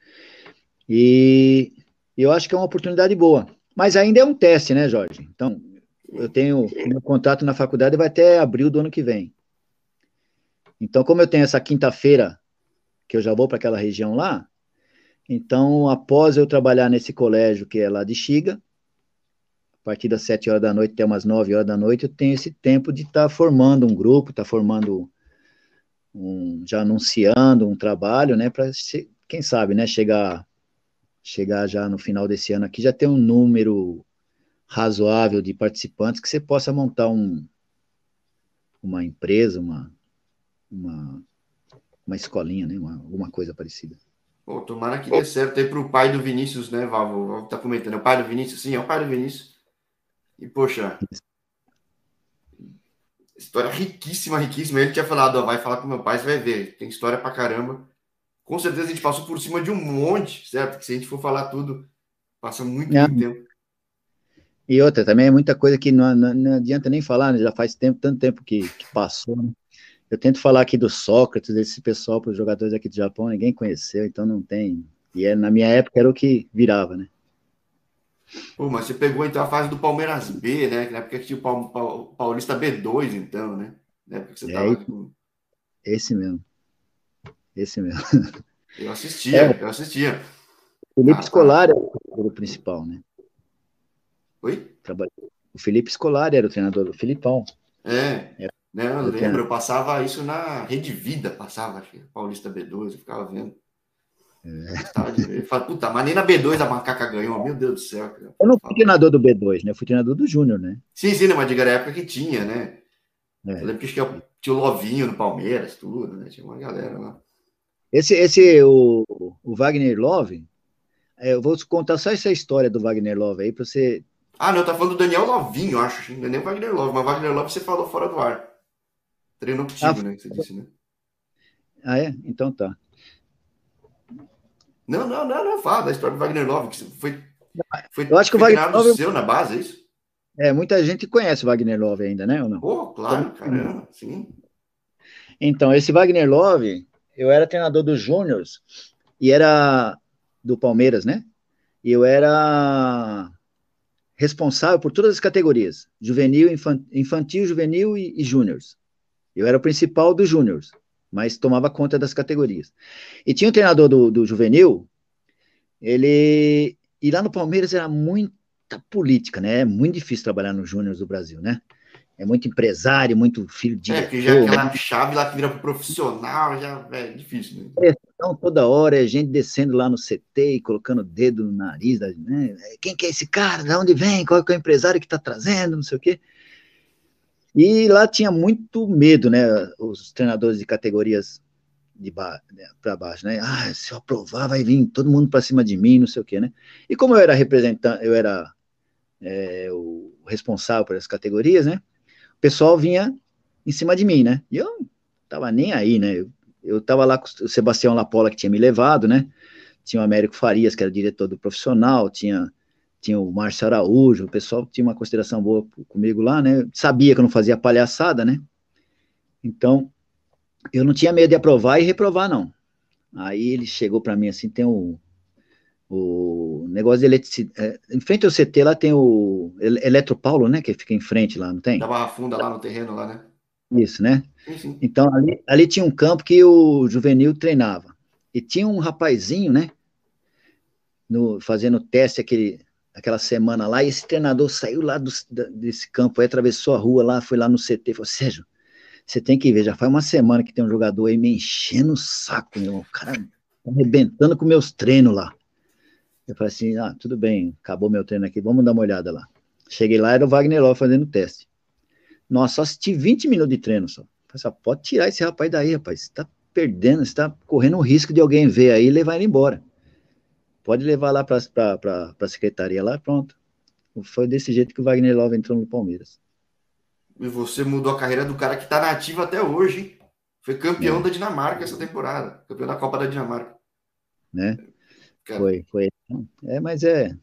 E eu acho que é uma oportunidade boa. Mas ainda é um teste, né, Jorge? Então, eu tenho meu contato na faculdade vai até abril do ano que vem. Então, como eu tenho essa quinta-feira, que eu já vou para aquela região lá, então, após eu trabalhar nesse colégio que é lá de Xiga, partir das sete horas da noite até umas nove horas da noite, eu tenho esse tempo de estar tá formando um grupo, estar tá formando, um, já anunciando um trabalho, né, para, quem sabe, né, chegar, chegar já no final desse ano aqui, já ter um número razoável de participantes que você possa montar um, uma empresa, uma, uma, uma escolinha, né? Uma, alguma coisa parecida. Pô, tomara que dê certo aí para o pai do Vinícius, né, Valvo? Tá comentando, é o pai do Vinícius? Sim, é o pai do Vinícius. E, poxa, história riquíssima, riquíssima. Ele tinha falado, ó, vai falar com meu pai, você vai ver. Tem história pra caramba. Com certeza a gente passou por cima de um monte, certo? Que se a gente for falar tudo, passa muito, é. muito tempo. E outra, também é muita coisa que não, não, não adianta nem falar, né? Já faz tempo, tanto tempo que, que passou, né? Eu tento falar aqui do Sócrates, desse pessoal para os jogadores aqui do Japão, ninguém conheceu, então não tem. E é, na minha época era o que virava, né? Pô, mas você pegou então a fase do Palmeiras B, né? Na época que tinha o Paulista B2, então, né? Na época que você é, tava com... Esse mesmo. Esse mesmo. *laughs* Eu assistia, é, eu assistia. Felipe ah, Scolari tá. era o principal, né? Oi? O Felipe Scolari era o treinador do Filipão. É. Era né? Eu lembro, eu passava isso na Rede Vida, passava, acho, Paulista B2, eu ficava vendo. É. Eu falava, puta, mas nem na B2 a macaca ganhou, meu Deus do céu. Cara. Eu não fui treinador do B2, né? Eu fui treinador do Júnior, né? Sim, sim, né? mas diga, era a época que tinha, né? É. Eu lembro que tinha o Lovinho no Palmeiras, tudo, né? Tinha uma galera lá. Esse, esse o, o Wagner Love, é, eu vou contar só essa história do Wagner Love aí para você. Ah, não, tá falando do Daniel Lovinho, eu acho. Não é nem o Wagner Love, mas o Wagner Love você falou fora do ar. Treinou contigo, ah, né? Que você disse, né? Ah, é? Então tá. Não, não, não, não. Fala da história do Wagner Love, que foi, foi, eu acho que o Wagner Love... seu na base, é isso? É, muita gente conhece o Wagner Love ainda, né? Ou não? Pô, claro, então, caramba, sim. Então, esse Wagner Love, eu era treinador dos Júniors e era do Palmeiras, né? E eu era responsável por todas as categorias: juvenil, infantil, juvenil e, e júniors. Eu era o principal dos júniors, mas tomava conta das categorias. E tinha um treinador do, do juvenil, ele. E lá no Palmeiras era muita política, né? É muito difícil trabalhar nos júniors do Brasil, né? é muito empresário, muito filho de. É, que já é aquela chave lá que vira pro profissional, já é difícil, né? Então, toda hora é gente descendo lá no CT e colocando o dedo no nariz, né? Quem que é esse cara? De onde vem? Qual é o empresário que está trazendo? Não sei o quê. E lá tinha muito medo, né? Os treinadores de categorias de ba né, para baixo, né? Ah, se eu aprovar, vai vir todo mundo para cima de mim, não sei o quê, né? E como eu era representante, eu era é, o responsável por essas categorias, né? o pessoal vinha em cima de mim, né? E eu não tava nem aí, né? Eu, eu tava lá com o Sebastião Lapola, que tinha me levado, né? Tinha o Américo Farias, que era diretor do profissional, tinha, tinha o Márcio Araújo, o pessoal tinha uma consideração boa comigo lá, né? Sabia que eu não fazia palhaçada, né? Então, eu não tinha medo de aprovar e reprovar, não. Aí ele chegou para mim assim, tem o, o negócio de eletricidade. É, em frente ao CT lá tem o Eletropaulo, né? Que fica em frente lá, não tem? Da Barra Funda lá no terreno lá, né? Isso, né? Sim, sim. Então ali, ali tinha um campo que o juvenil treinava. E tinha um rapazinho, né? No, fazendo teste aquele, aquela semana lá, e esse treinador saiu lá do, desse campo, aí atravessou a rua lá, foi lá no CT, falou, Sérgio, você tem que ver, já faz uma semana que tem um jogador aí me enchendo o saco, meu, o cara tá arrebentando com meus treinos lá. Eu falei assim, ah, tudo bem, acabou meu treino aqui, vamos dar uma olhada lá. Cheguei lá, era o Wagner Ló fazendo teste. Nossa, só assisti 20 minutos de treino só. Falei assim, ah, pode tirar esse rapaz daí, rapaz. Você tá perdendo, você tá correndo o risco de alguém ver aí e levar ele embora. Pode levar lá para a secretaria lá, pronto. Foi desse jeito que o Wagner Love entrou no Palmeiras. E você mudou a carreira do cara que está nativo até hoje, hein? Foi campeão é. da Dinamarca essa temporada. Campeão da Copa da Dinamarca. Né? Cara. Foi, foi. É, mas é.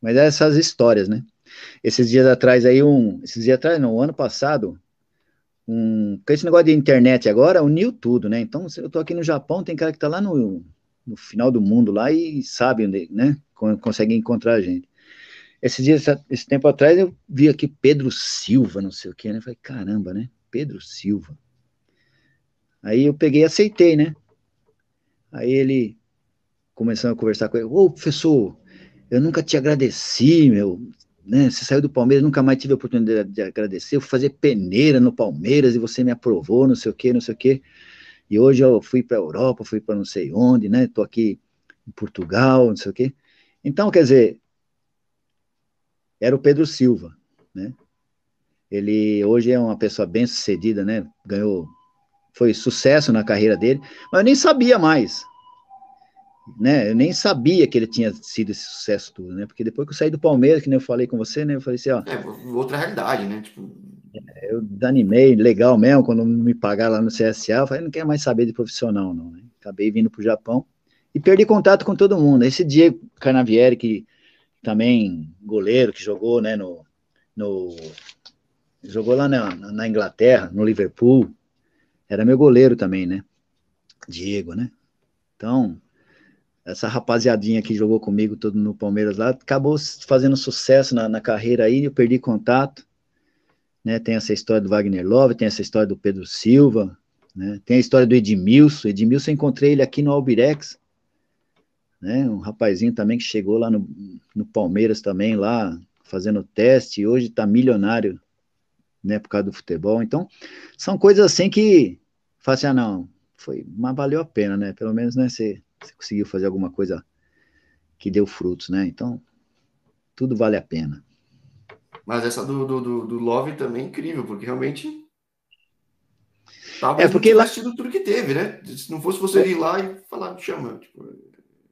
Mas é essas histórias, né? Esses dias atrás aí, um. Esses dias atrás, não, ano passado, um. Com esse negócio de internet agora, uniu tudo, né? Então, eu tô aqui no Japão, tem cara que tá lá no, no final do mundo lá e sabe onde, né? Consegue encontrar a gente. Esses dias, esse tempo atrás, eu vi aqui Pedro Silva, não sei o que, né? Falei, caramba, né? Pedro Silva. Aí eu peguei e aceitei, né? Aí ele, começando a conversar com ele, ô professor, eu nunca te agradeci, meu, né? Você saiu do Palmeiras, nunca mais tive a oportunidade de agradecer. Eu fui fazer peneira no Palmeiras e você me aprovou, não sei o quê, não sei o quê. E hoje eu fui para a Europa, fui para não sei onde, né? Tô aqui em Portugal, não sei o quê. Então, quer dizer, era o Pedro Silva, né? Ele hoje é uma pessoa bem sucedida, né? Ganhou, foi sucesso na carreira dele, mas eu nem sabia mais né? Eu nem sabia que ele tinha sido esse sucesso tudo, né? Porque depois que eu saí do Palmeiras, que nem eu falei com você, né? Eu falei assim, ó. É, outra realidade, né? Tipo... Eu desanimei, legal mesmo, quando me pagaram lá no CSA, eu falei, não quero mais saber de profissional, não. Né? Acabei vindo pro Japão e perdi contato com todo mundo. Esse Diego Carnavieri, que também goleiro, que jogou, né, no, no jogou lá na, na Inglaterra, no Liverpool, era meu goleiro também, né? Diego, né? Então, essa rapaziadinha que jogou comigo todo no Palmeiras lá, acabou fazendo sucesso na, na carreira aí, eu perdi contato, né, tem essa história do Wagner Love, tem essa história do Pedro Silva, né, tem a história do Edmilson, Edmilson eu encontrei ele aqui no Albirex, né, um rapazinho também que chegou lá no, no Palmeiras também, lá, fazendo teste, e hoje tá milionário, né, por causa do futebol, então, são coisas assim que, fala assim, ah, não, foi, mas valeu a pena, né, pelo menos, né, você você conseguiu fazer alguma coisa que deu frutos, né? Então, tudo vale a pena. Mas essa do, do, do Love também é incrível, porque realmente. É porque tivesse tudo que teve, né? Se não fosse você ir lá e falar, me chama. Tipo...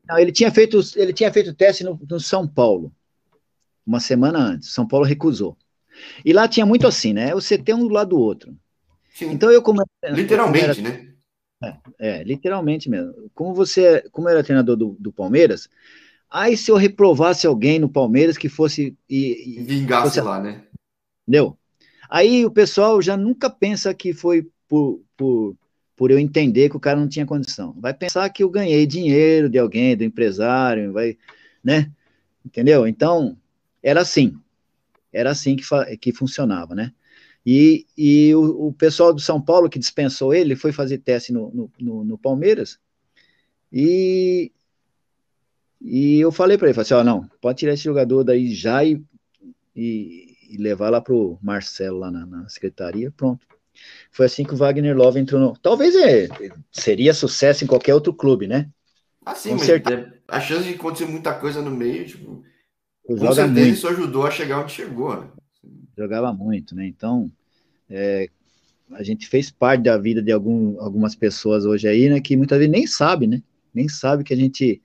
Não, ele tinha feito, ele tinha feito teste no, no São Paulo, uma semana antes. São Paulo recusou. E lá tinha muito assim, né? Você tem um do lado do outro. Sim. Então eu como literalmente, como era, né? É, é, literalmente mesmo. Como você, como era treinador do, do, Palmeiras, aí se eu reprovasse alguém no Palmeiras que fosse e, e vingasse fosse, lá, né? Entendeu? Aí o pessoal já nunca pensa que foi por, por por eu entender que o cara não tinha condição. Vai pensar que eu ganhei dinheiro de alguém, do empresário, vai, né? Entendeu? Então, era assim. Era assim que, que funcionava, né? E, e o, o, pessoal do São Paulo que dispensou ele foi fazer teste no, no, no, no Palmeiras e, e eu falei para ele, falei assim, ó, não, pode tirar esse jogador daí já e, e, e levar lá pro Marcelo lá na, na, secretaria, pronto. Foi assim que o Wagner Love entrou no... Talvez é, seria sucesso em qualquer outro clube, né? Ah, sim, Com mas certeza. a chance de acontecer muita coisa no meio, tipo, com certeza muito. isso ajudou a chegar onde chegou, né? Jogava muito, né? Então, é, a gente fez parte da vida de algum, algumas pessoas hoje aí, né? Que muitas vezes nem sabe, né? Nem sabe que a gente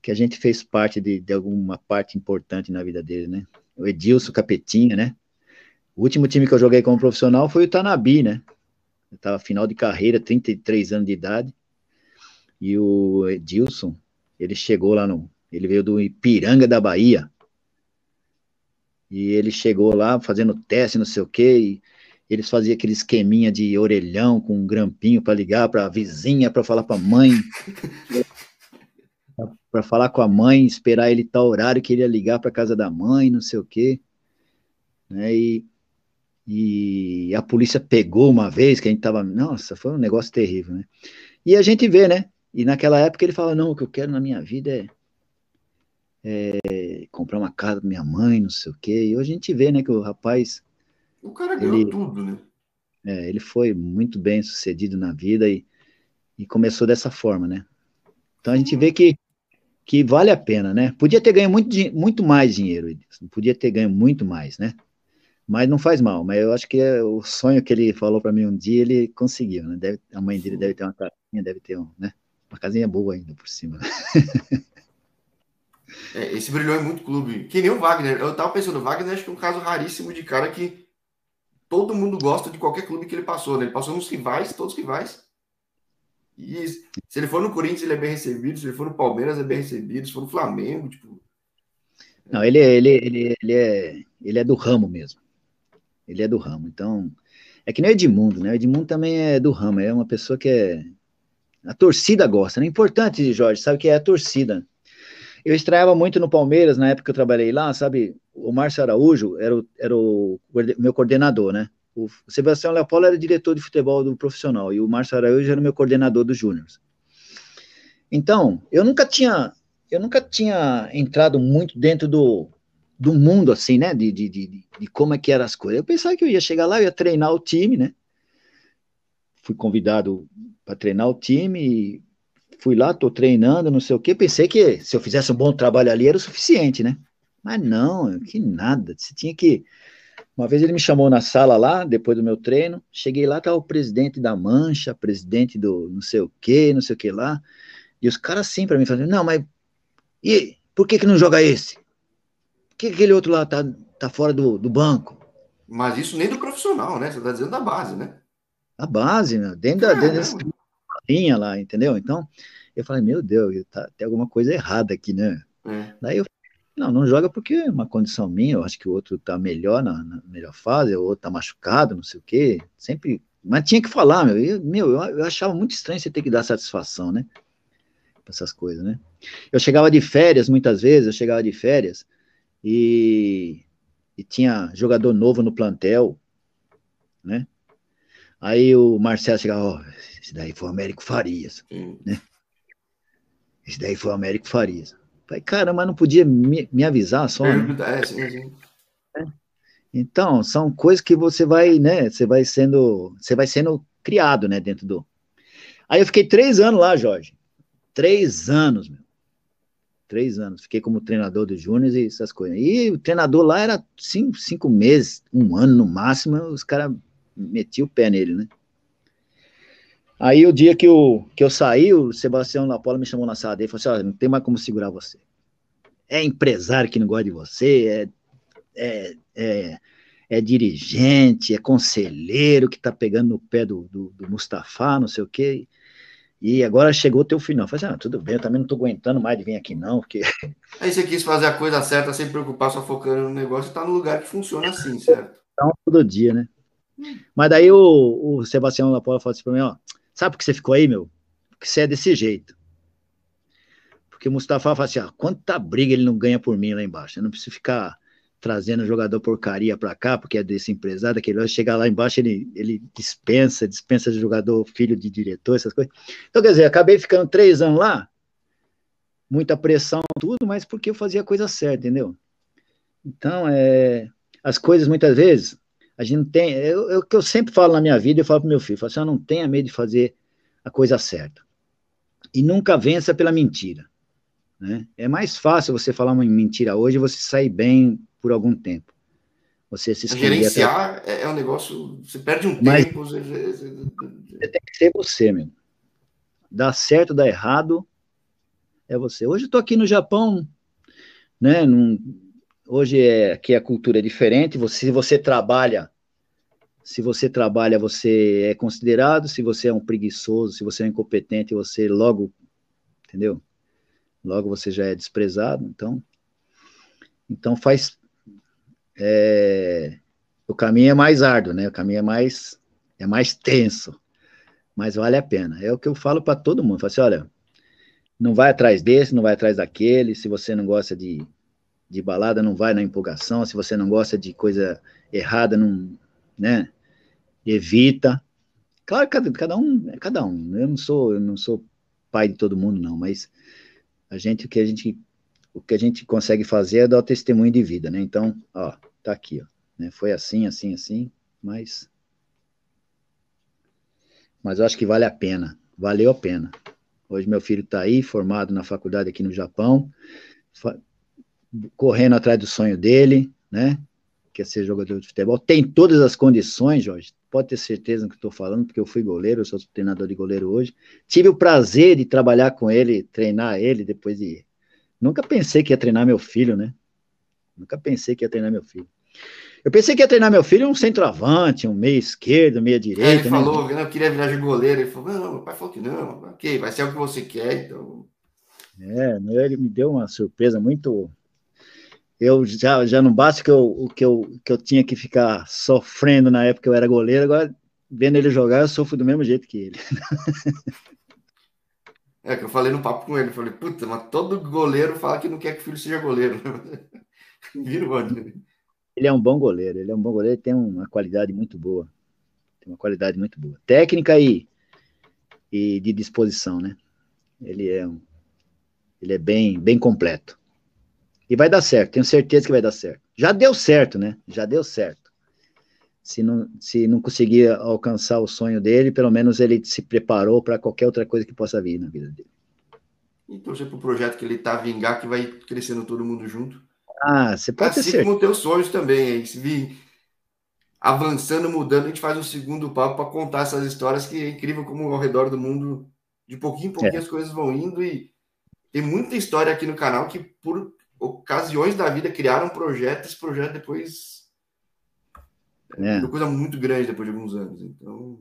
que a gente fez parte de, de alguma parte importante na vida dele, né? O Edilson Capetinha, né? O último time que eu joguei como profissional foi o Tanabi, né? Eu tava final de carreira, 33 anos de idade. E o Edilson, ele chegou lá no. Ele veio do Ipiranga da Bahia. E ele chegou lá fazendo teste, não sei o quê, eles faziam aquele esqueminha de orelhão com um grampinho para ligar para a vizinha, para falar para a mãe, *laughs* para falar com a mãe, esperar ele tal horário que ele ia ligar para casa da mãe, não sei o quê. Né? E, e a polícia pegou uma vez que a gente tava, nossa, foi um negócio terrível, né? E a gente vê, né? E naquela época ele fala, não, o que eu quero na minha vida é é, comprar uma casa para minha mãe, não sei o quê. E hoje a gente vê, né, que o rapaz. O cara ganhou ele, tudo, né? É, ele foi muito bem sucedido na vida e, e começou dessa forma, né? Então a gente vê que, que vale a pena, né? Podia ter ganho muito, muito mais dinheiro, podia ter ganho muito mais, né? Mas não faz mal, mas eu acho que é o sonho que ele falou para mim um dia, ele conseguiu, né? Deve, a mãe dele deve ter uma casinha, deve ter um, né? Uma casinha boa ainda por cima. Né? *laughs* É, esse brilhou em muito clube. Que nem o Wagner. Eu tava pensando, o Wagner acho que é um caso raríssimo de cara que todo mundo gosta de qualquer clube que ele passou, né? Ele passou nos rivais, todos rivais. Se ele for no Corinthians, ele é bem recebido. Se ele for no Palmeiras, é bem recebido. Se for no Flamengo, tipo. Não, ele, é, ele, ele, ele, é, ele é do ramo mesmo. Ele é do ramo. Então, é que nem o Edmundo, né? O Edmundo também é do ramo. É uma pessoa que é. A torcida gosta, né? Importante, Jorge, sabe que é a torcida. Eu estreava muito no Palmeiras, na época que eu trabalhei lá, sabe? O Márcio Araújo era o, era o meu coordenador, né? O Sebastião Leopoldo era diretor de futebol do profissional e o Márcio Araújo era meu coordenador dos júniores. Então, eu nunca tinha, eu nunca tinha entrado muito dentro do, do mundo, assim, né? De, de, de, de como é que eram as coisas. Eu pensava que eu ia chegar lá, eu ia treinar o time, né? Fui convidado para treinar o time fui lá, tô treinando, não sei o quê, pensei que se eu fizesse um bom trabalho ali era o suficiente, né? Mas não, que nada, você tinha que... Uma vez ele me chamou na sala lá, depois do meu treino, cheguei lá, tava o presidente da Mancha, presidente do não sei o quê, não sei o que lá, e os caras assim para mim, falando, não, mas e por que que não joga esse? Por que aquele outro lá tá, tá fora do, do banco? Mas isso nem do profissional, né? Você tá dizendo da base, né? A base, né? Dentro, da, dentro tinha lá, entendeu? Então, eu falei, meu Deus, tá, tem alguma coisa errada aqui, né? É. Daí eu não, não joga porque é uma condição minha, eu acho que o outro tá melhor, na, na melhor fase, o outro tá machucado, não sei o quê, sempre, mas tinha que falar, meu, eu, meu, eu, eu achava muito estranho você ter que dar satisfação, né? Pra essas coisas, né? Eu chegava de férias, muitas vezes, eu chegava de férias, e, e tinha jogador novo no plantel, né? Aí o Marcelo chegava, ó, oh, esse daí foi o Américo Farias, hum. né? Esse daí foi o Américo Farias. Falei, caramba, não podia me, me avisar só, né? É, sim, sim. É. Então, são coisas que você vai, né, você vai sendo, você vai sendo criado, né, dentro do... Aí eu fiquei três anos lá, Jorge. Três anos, meu. Três anos. Fiquei como treinador dos Júnior e essas coisas. E o treinador lá era cinco, cinco meses, um ano no máximo, os caras meti o pé nele, né? Aí o dia que eu, que eu saí, o Sebastião Lapola me chamou na sala dele e falou assim: não tem mais como segurar você. É empresário que não gosta de você, é, é, é, é dirigente, é conselheiro que tá pegando no pé do, do, do Mustafa, não sei o quê. E agora chegou o teu final. Eu falei assim, ah, tudo bem, eu também não tô aguentando mais de vir aqui, não, porque. *laughs* Aí você quis fazer a coisa certa sem preocupar, só focando no negócio, tá no lugar que funciona assim, certo? Então, todo dia, né? Mas daí o, o Sebastião Lapola falou assim para mim, ó, Sabe por que você ficou aí, meu? Porque você é desse jeito. Porque o Mustafa fala assim: ah, quanta briga ele não ganha por mim lá embaixo. Eu não preciso ficar trazendo jogador porcaria para cá, porque é desse empresário, daquele vai chegar lá embaixo, ele, ele dispensa, dispensa de jogador, filho de diretor, essas coisas. Então, quer dizer, acabei ficando três anos lá, muita pressão, tudo, mas porque eu fazia a coisa certa, entendeu? Então, é, as coisas muitas vezes, a gente não tem, é o que eu sempre falo na minha vida, eu falo pro meu filho, eu falo assim, não tenha medo de fazer a coisa certa. E nunca vença pela mentira. Né? É mais fácil você falar uma mentira hoje e você sair bem por algum tempo. Você se Gerenciar até... é um negócio. Você perde um Mas tempo. Você... você tem que ser você, meu. Dá certo, dá errado, é você. Hoje eu tô aqui no Japão, né? Num, hoje é aqui a cultura é diferente. Você, se você trabalha, se você trabalha, você é considerado. Se você é um preguiçoso, se você é incompetente, você logo, entendeu? Logo você já é desprezado. Então, então faz é, o caminho é mais árduo, né? O caminho é mais, é mais tenso, mas vale a pena. É o que eu falo para todo mundo. Falo assim, olha, não vai atrás desse, não vai atrás daquele. Se você não gosta de, de balada, não vai na empolgação. Se você não gosta de coisa errada, não, né? Evita. Claro, cada, cada um é cada um. Eu não sou, eu não sou pai de todo mundo, não. Mas a gente, o que a gente, o que a gente consegue fazer é dar o testemunho de vida, né? Então, ó, Tá aqui, ó. Né? Foi assim, assim, assim, mas. Mas eu acho que vale a pena. Valeu a pena. Hoje meu filho está aí, formado na faculdade aqui no Japão, correndo atrás do sonho dele, né? Quer ser jogador de futebol. Tem todas as condições, Jorge. Pode ter certeza do que estou falando, porque eu fui goleiro, eu sou treinador de goleiro hoje. Tive o prazer de trabalhar com ele, treinar ele depois de. Nunca pensei que ia treinar meu filho, né? Nunca pensei que ia treinar meu filho. Eu pensei que ia treinar meu filho um centroavante, um meio esquerdo, meia direita. É, ele falou que não queria virar de goleiro. Ele falou: não, o pai falou que não. Ok, vai ser o que você quer, então. É, ele me deu uma surpresa muito. Eu já, já não basta que eu, que, eu, que eu tinha que ficar sofrendo na época que eu era goleiro, agora vendo ele jogar, eu sofro do mesmo jeito que ele. *laughs* É que eu falei no papo com ele, falei, puta, mas todo goleiro fala que não quer que o filho seja goleiro. *laughs* Vira o ele é um bom goleiro, ele é um bom goleiro, tem uma qualidade muito boa. Tem uma qualidade muito boa. Técnica e, e de disposição, né? Ele é um, ele é bem, bem completo. E vai dar certo, tenho certeza que vai dar certo. Já deu certo, né? Já deu certo. Se não, se não conseguir alcançar o sonho dele, pelo menos ele se preparou para qualquer outra coisa que possa vir na vida dele. E torcer para o projeto que ele está vingar, que vai crescendo todo mundo junto. Ah, você pode assim ter como teus sonhos também, aí, se vir avançando, mudando, a gente faz um segundo papo para contar essas histórias que é incrível como ao redor do mundo, de pouquinho em pouquinho é. as coisas vão indo e tem muita história aqui no canal que por ocasiões da vida criaram um projeto, esse projeto depois é uma coisa muito grande depois de alguns anos, então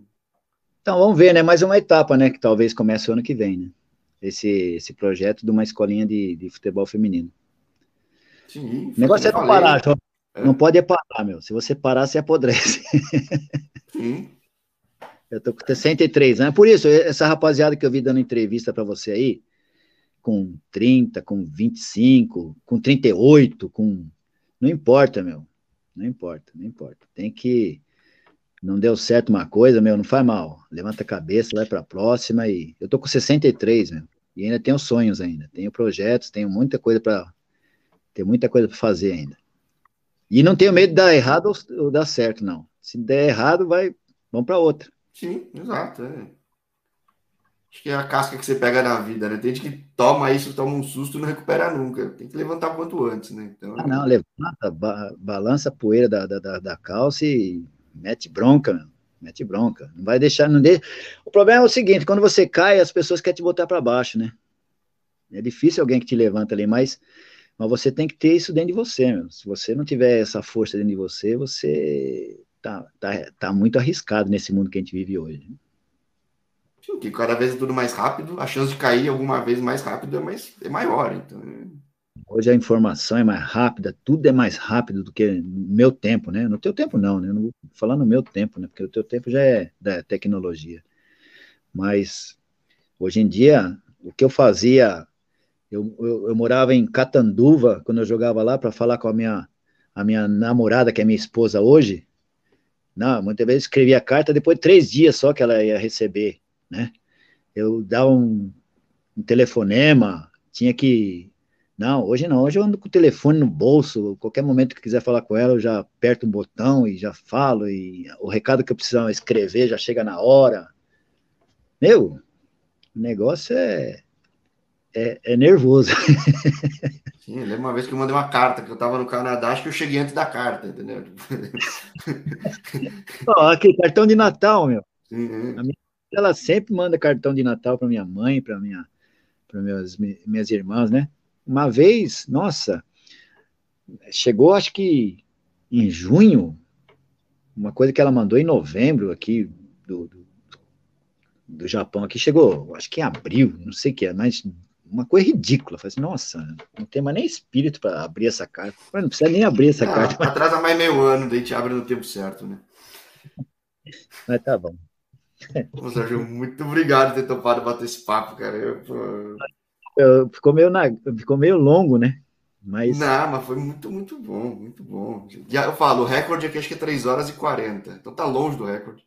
então vamos ver, né? Mais uma etapa, né? Que talvez comece o ano que vem, né? Esse, esse projeto de uma escolinha de, de futebol feminino. Sim, o negócio é não parar, João. É. Não pode parar, meu. Se você parar, você apodrece. *laughs* Sim. Eu tô com 63 anos. Por isso, essa rapaziada que eu vi dando entrevista para você aí, com 30, com 25, com 38, com. Não importa, meu. Não importa, não importa. Tem que. Não deu certo uma coisa, meu, não faz mal. Levanta a cabeça, vai para a próxima e. Eu tô com 63, meu. E ainda tenho sonhos ainda. Tenho projetos, tenho muita coisa para tem muita coisa para fazer ainda. E não tenho medo de dar errado ou, dar certo, não. Se der errado, vai, vamos para outra. Sim, exato. É. Acho que é a casca que você pega na vida, né? Tem gente que toma isso, toma um susto e não recupera nunca. Tem que levantar quanto antes, né? Então, ah, não, levanta, ba balança a poeira da, da, da, calça e mete bronca, meu. Mete bronca. Não vai deixar, não deixa. O problema é o seguinte: quando você cai, as pessoas querem te botar para baixo, né? É difícil alguém que te levanta ali, mas mas você tem que ter isso dentro de você, meu. Se você não tiver essa força dentro de você, você tá, tá, tá muito arriscado nesse mundo que a gente vive hoje. Que cada vez é tudo mais rápido, a chance de cair alguma vez mais rápido é, mais, é maior. Então... É. Hoje a informação é mais rápida, tudo é mais rápido do que no meu tempo, né? No teu tempo não, né? não vou falar no meu tempo, né? Porque o teu tempo já é da tecnologia. Mas hoje em dia, o que eu fazia, eu, eu, eu morava em Catanduva quando eu jogava lá para falar com a minha, a minha namorada, que é minha esposa hoje. Não, muitas vezes escrevia carta, depois de três dias só que ela ia receber, né? Eu dava um, um telefonema, tinha que não, hoje não. Hoje eu ando com o telefone no bolso. Qualquer momento que quiser falar com ela, eu já aperto um botão e já falo. E o recado que eu precisava escrever já chega na hora. Meu, o negócio é, é, é nervoso. *laughs* Sim, lembro uma vez que eu mandei uma carta, que eu estava no Canadá, acho que eu cheguei antes da carta, entendeu? *laughs* oh, aqui, cartão de Natal, meu. Uhum. Minha, ela sempre manda cartão de Natal para minha mãe, para minha, para minhas, minhas irmãs, né? Uma vez, nossa, chegou acho que em junho, uma coisa que ela mandou em novembro aqui do, do, do Japão, aqui chegou, acho que em abril, não sei o que é, mas uma coisa ridícula. Falei assim, nossa, não tem mais nem espírito para abrir essa carta. Mas não precisa nem abrir essa carta. Mas... Atrasa mais meio ano, daí gente abre no tempo certo, né? Mas tá bom. Ô, Sérgio, muito obrigado por ter topado bater esse papo, cara. Eu, pô ficou, meio na, ficou meio longo, né? Mas... Não, mas foi muito, muito bom, muito bom. Já eu falo, o recorde aqui acho que é 3 horas e 40. Então tá longe do recorde.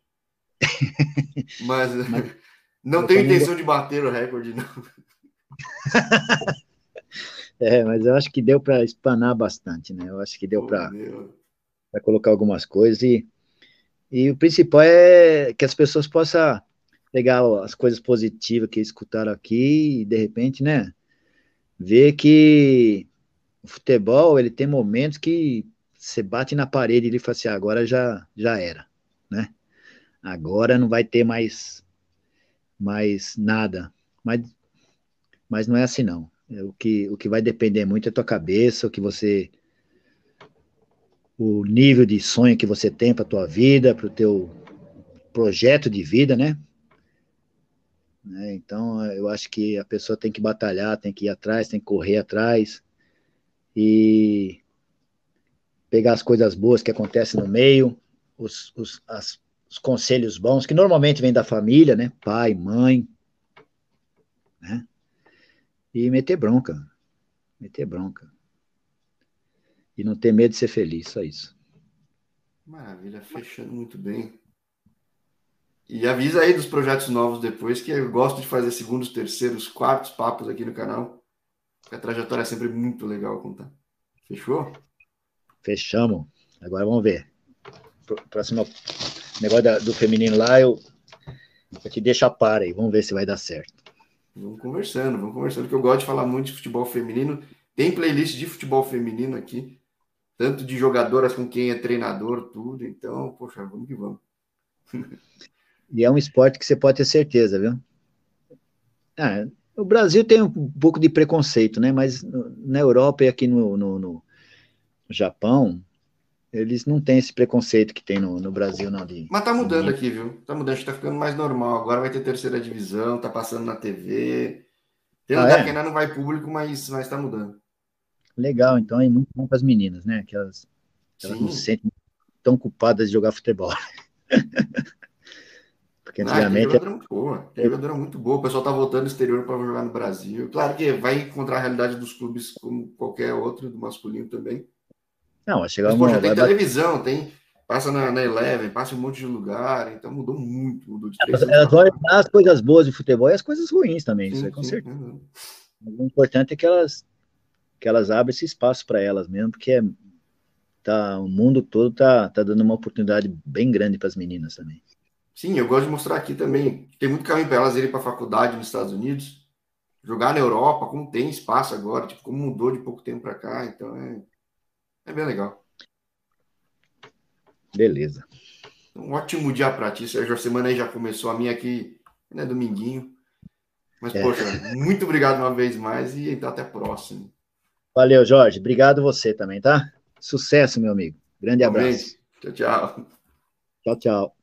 *laughs* mas, mas não tenho intenção de bater o recorde, não. *laughs* é, mas eu acho que deu para espanar bastante, né? Eu acho que deu para colocar algumas coisas e, e o principal é que as pessoas possam pegar as coisas positivas que escutaram aqui e de repente, né, ver que o futebol, ele tem momentos que você bate na parede e fala assim, agora já, já era, né? Agora não vai ter mais, mais nada. Mas, mas não é assim, não. É o, que, o que vai depender muito é tua cabeça, o que você... O nível de sonho que você tem para tua vida, para o teu projeto de vida, né? Né? Então, eu acho que a pessoa tem que batalhar, tem que ir atrás, tem que correr atrás e pegar as coisas boas que acontecem no meio, os, os, as, os conselhos bons, que normalmente vêm da família, né? Pai, mãe, né? E meter bronca. Meter bronca. E não ter medo de ser feliz, só isso. Maravilha, fechando muito bem. E avisa aí dos projetos novos depois, que eu gosto de fazer segundos, terceiros, quartos papos aqui no canal. A trajetória é sempre muito legal contar. Fechou? Fechamos. Agora vamos ver. Próximo negócio do feminino lá, eu, eu te deixo a par aí. Vamos ver se vai dar certo. Vamos conversando, vamos conversando, que eu gosto de falar muito de futebol feminino. Tem playlist de futebol feminino aqui, tanto de jogadoras com quem é treinador, tudo. Então, poxa, vamos que vamos. *laughs* E é um esporte que você pode ter certeza, viu? Ah, o Brasil tem um pouco de preconceito, né? Mas na Europa e aqui no, no, no Japão, eles não têm esse preconceito que tem no, no Brasil, não. De, Mas tá mudando de... aqui, viu? Tá mudando, acho que tá ficando mais normal. Agora vai ter terceira divisão, tá passando na TV. Tem um ah, lugar é? que ainda não vai público, mas, mas tá mudando. Legal, então é muito bom para as meninas, né? Que elas, elas não se sentem tão culpadas de jogar futebol. *laughs* Porque antigamente. Ah, jogadora muito boa. jogadora muito boa. O pessoal tá voltando do exterior para jogar no Brasil. Claro que vai encontrar a realidade dos clubes como qualquer outro, do masculino também. Não, vai chegar Mas, uma. Tem televisão, tem. Passa na, na Eleven, passa em um monte de lugar, então mudou muito, mudou de três Elas vão as coisas boas de futebol e as coisas ruins também, sim, isso é com sim, certeza. Uhum. O importante é que elas que elas abrem esse espaço para elas mesmo, porque é, tá, o mundo todo tá, tá dando uma oportunidade bem grande para as meninas também. Sim, eu gosto de mostrar aqui também. Tem muito caminho para elas irem para a faculdade nos Estados Unidos, jogar na Europa, como tem espaço agora, tipo, como mudou de pouco tempo para cá, então é, é bem legal. Beleza. Um ótimo dia para ti, Sérgio. A semana aí já começou, a minha aqui, né, dominguinho. Mas, é. poxa, muito obrigado uma vez mais e então até a próxima. Valeu, Jorge. Obrigado você também, tá? Sucesso, meu amigo. Grande abraço. Tchau, tchau. Tchau, tchau.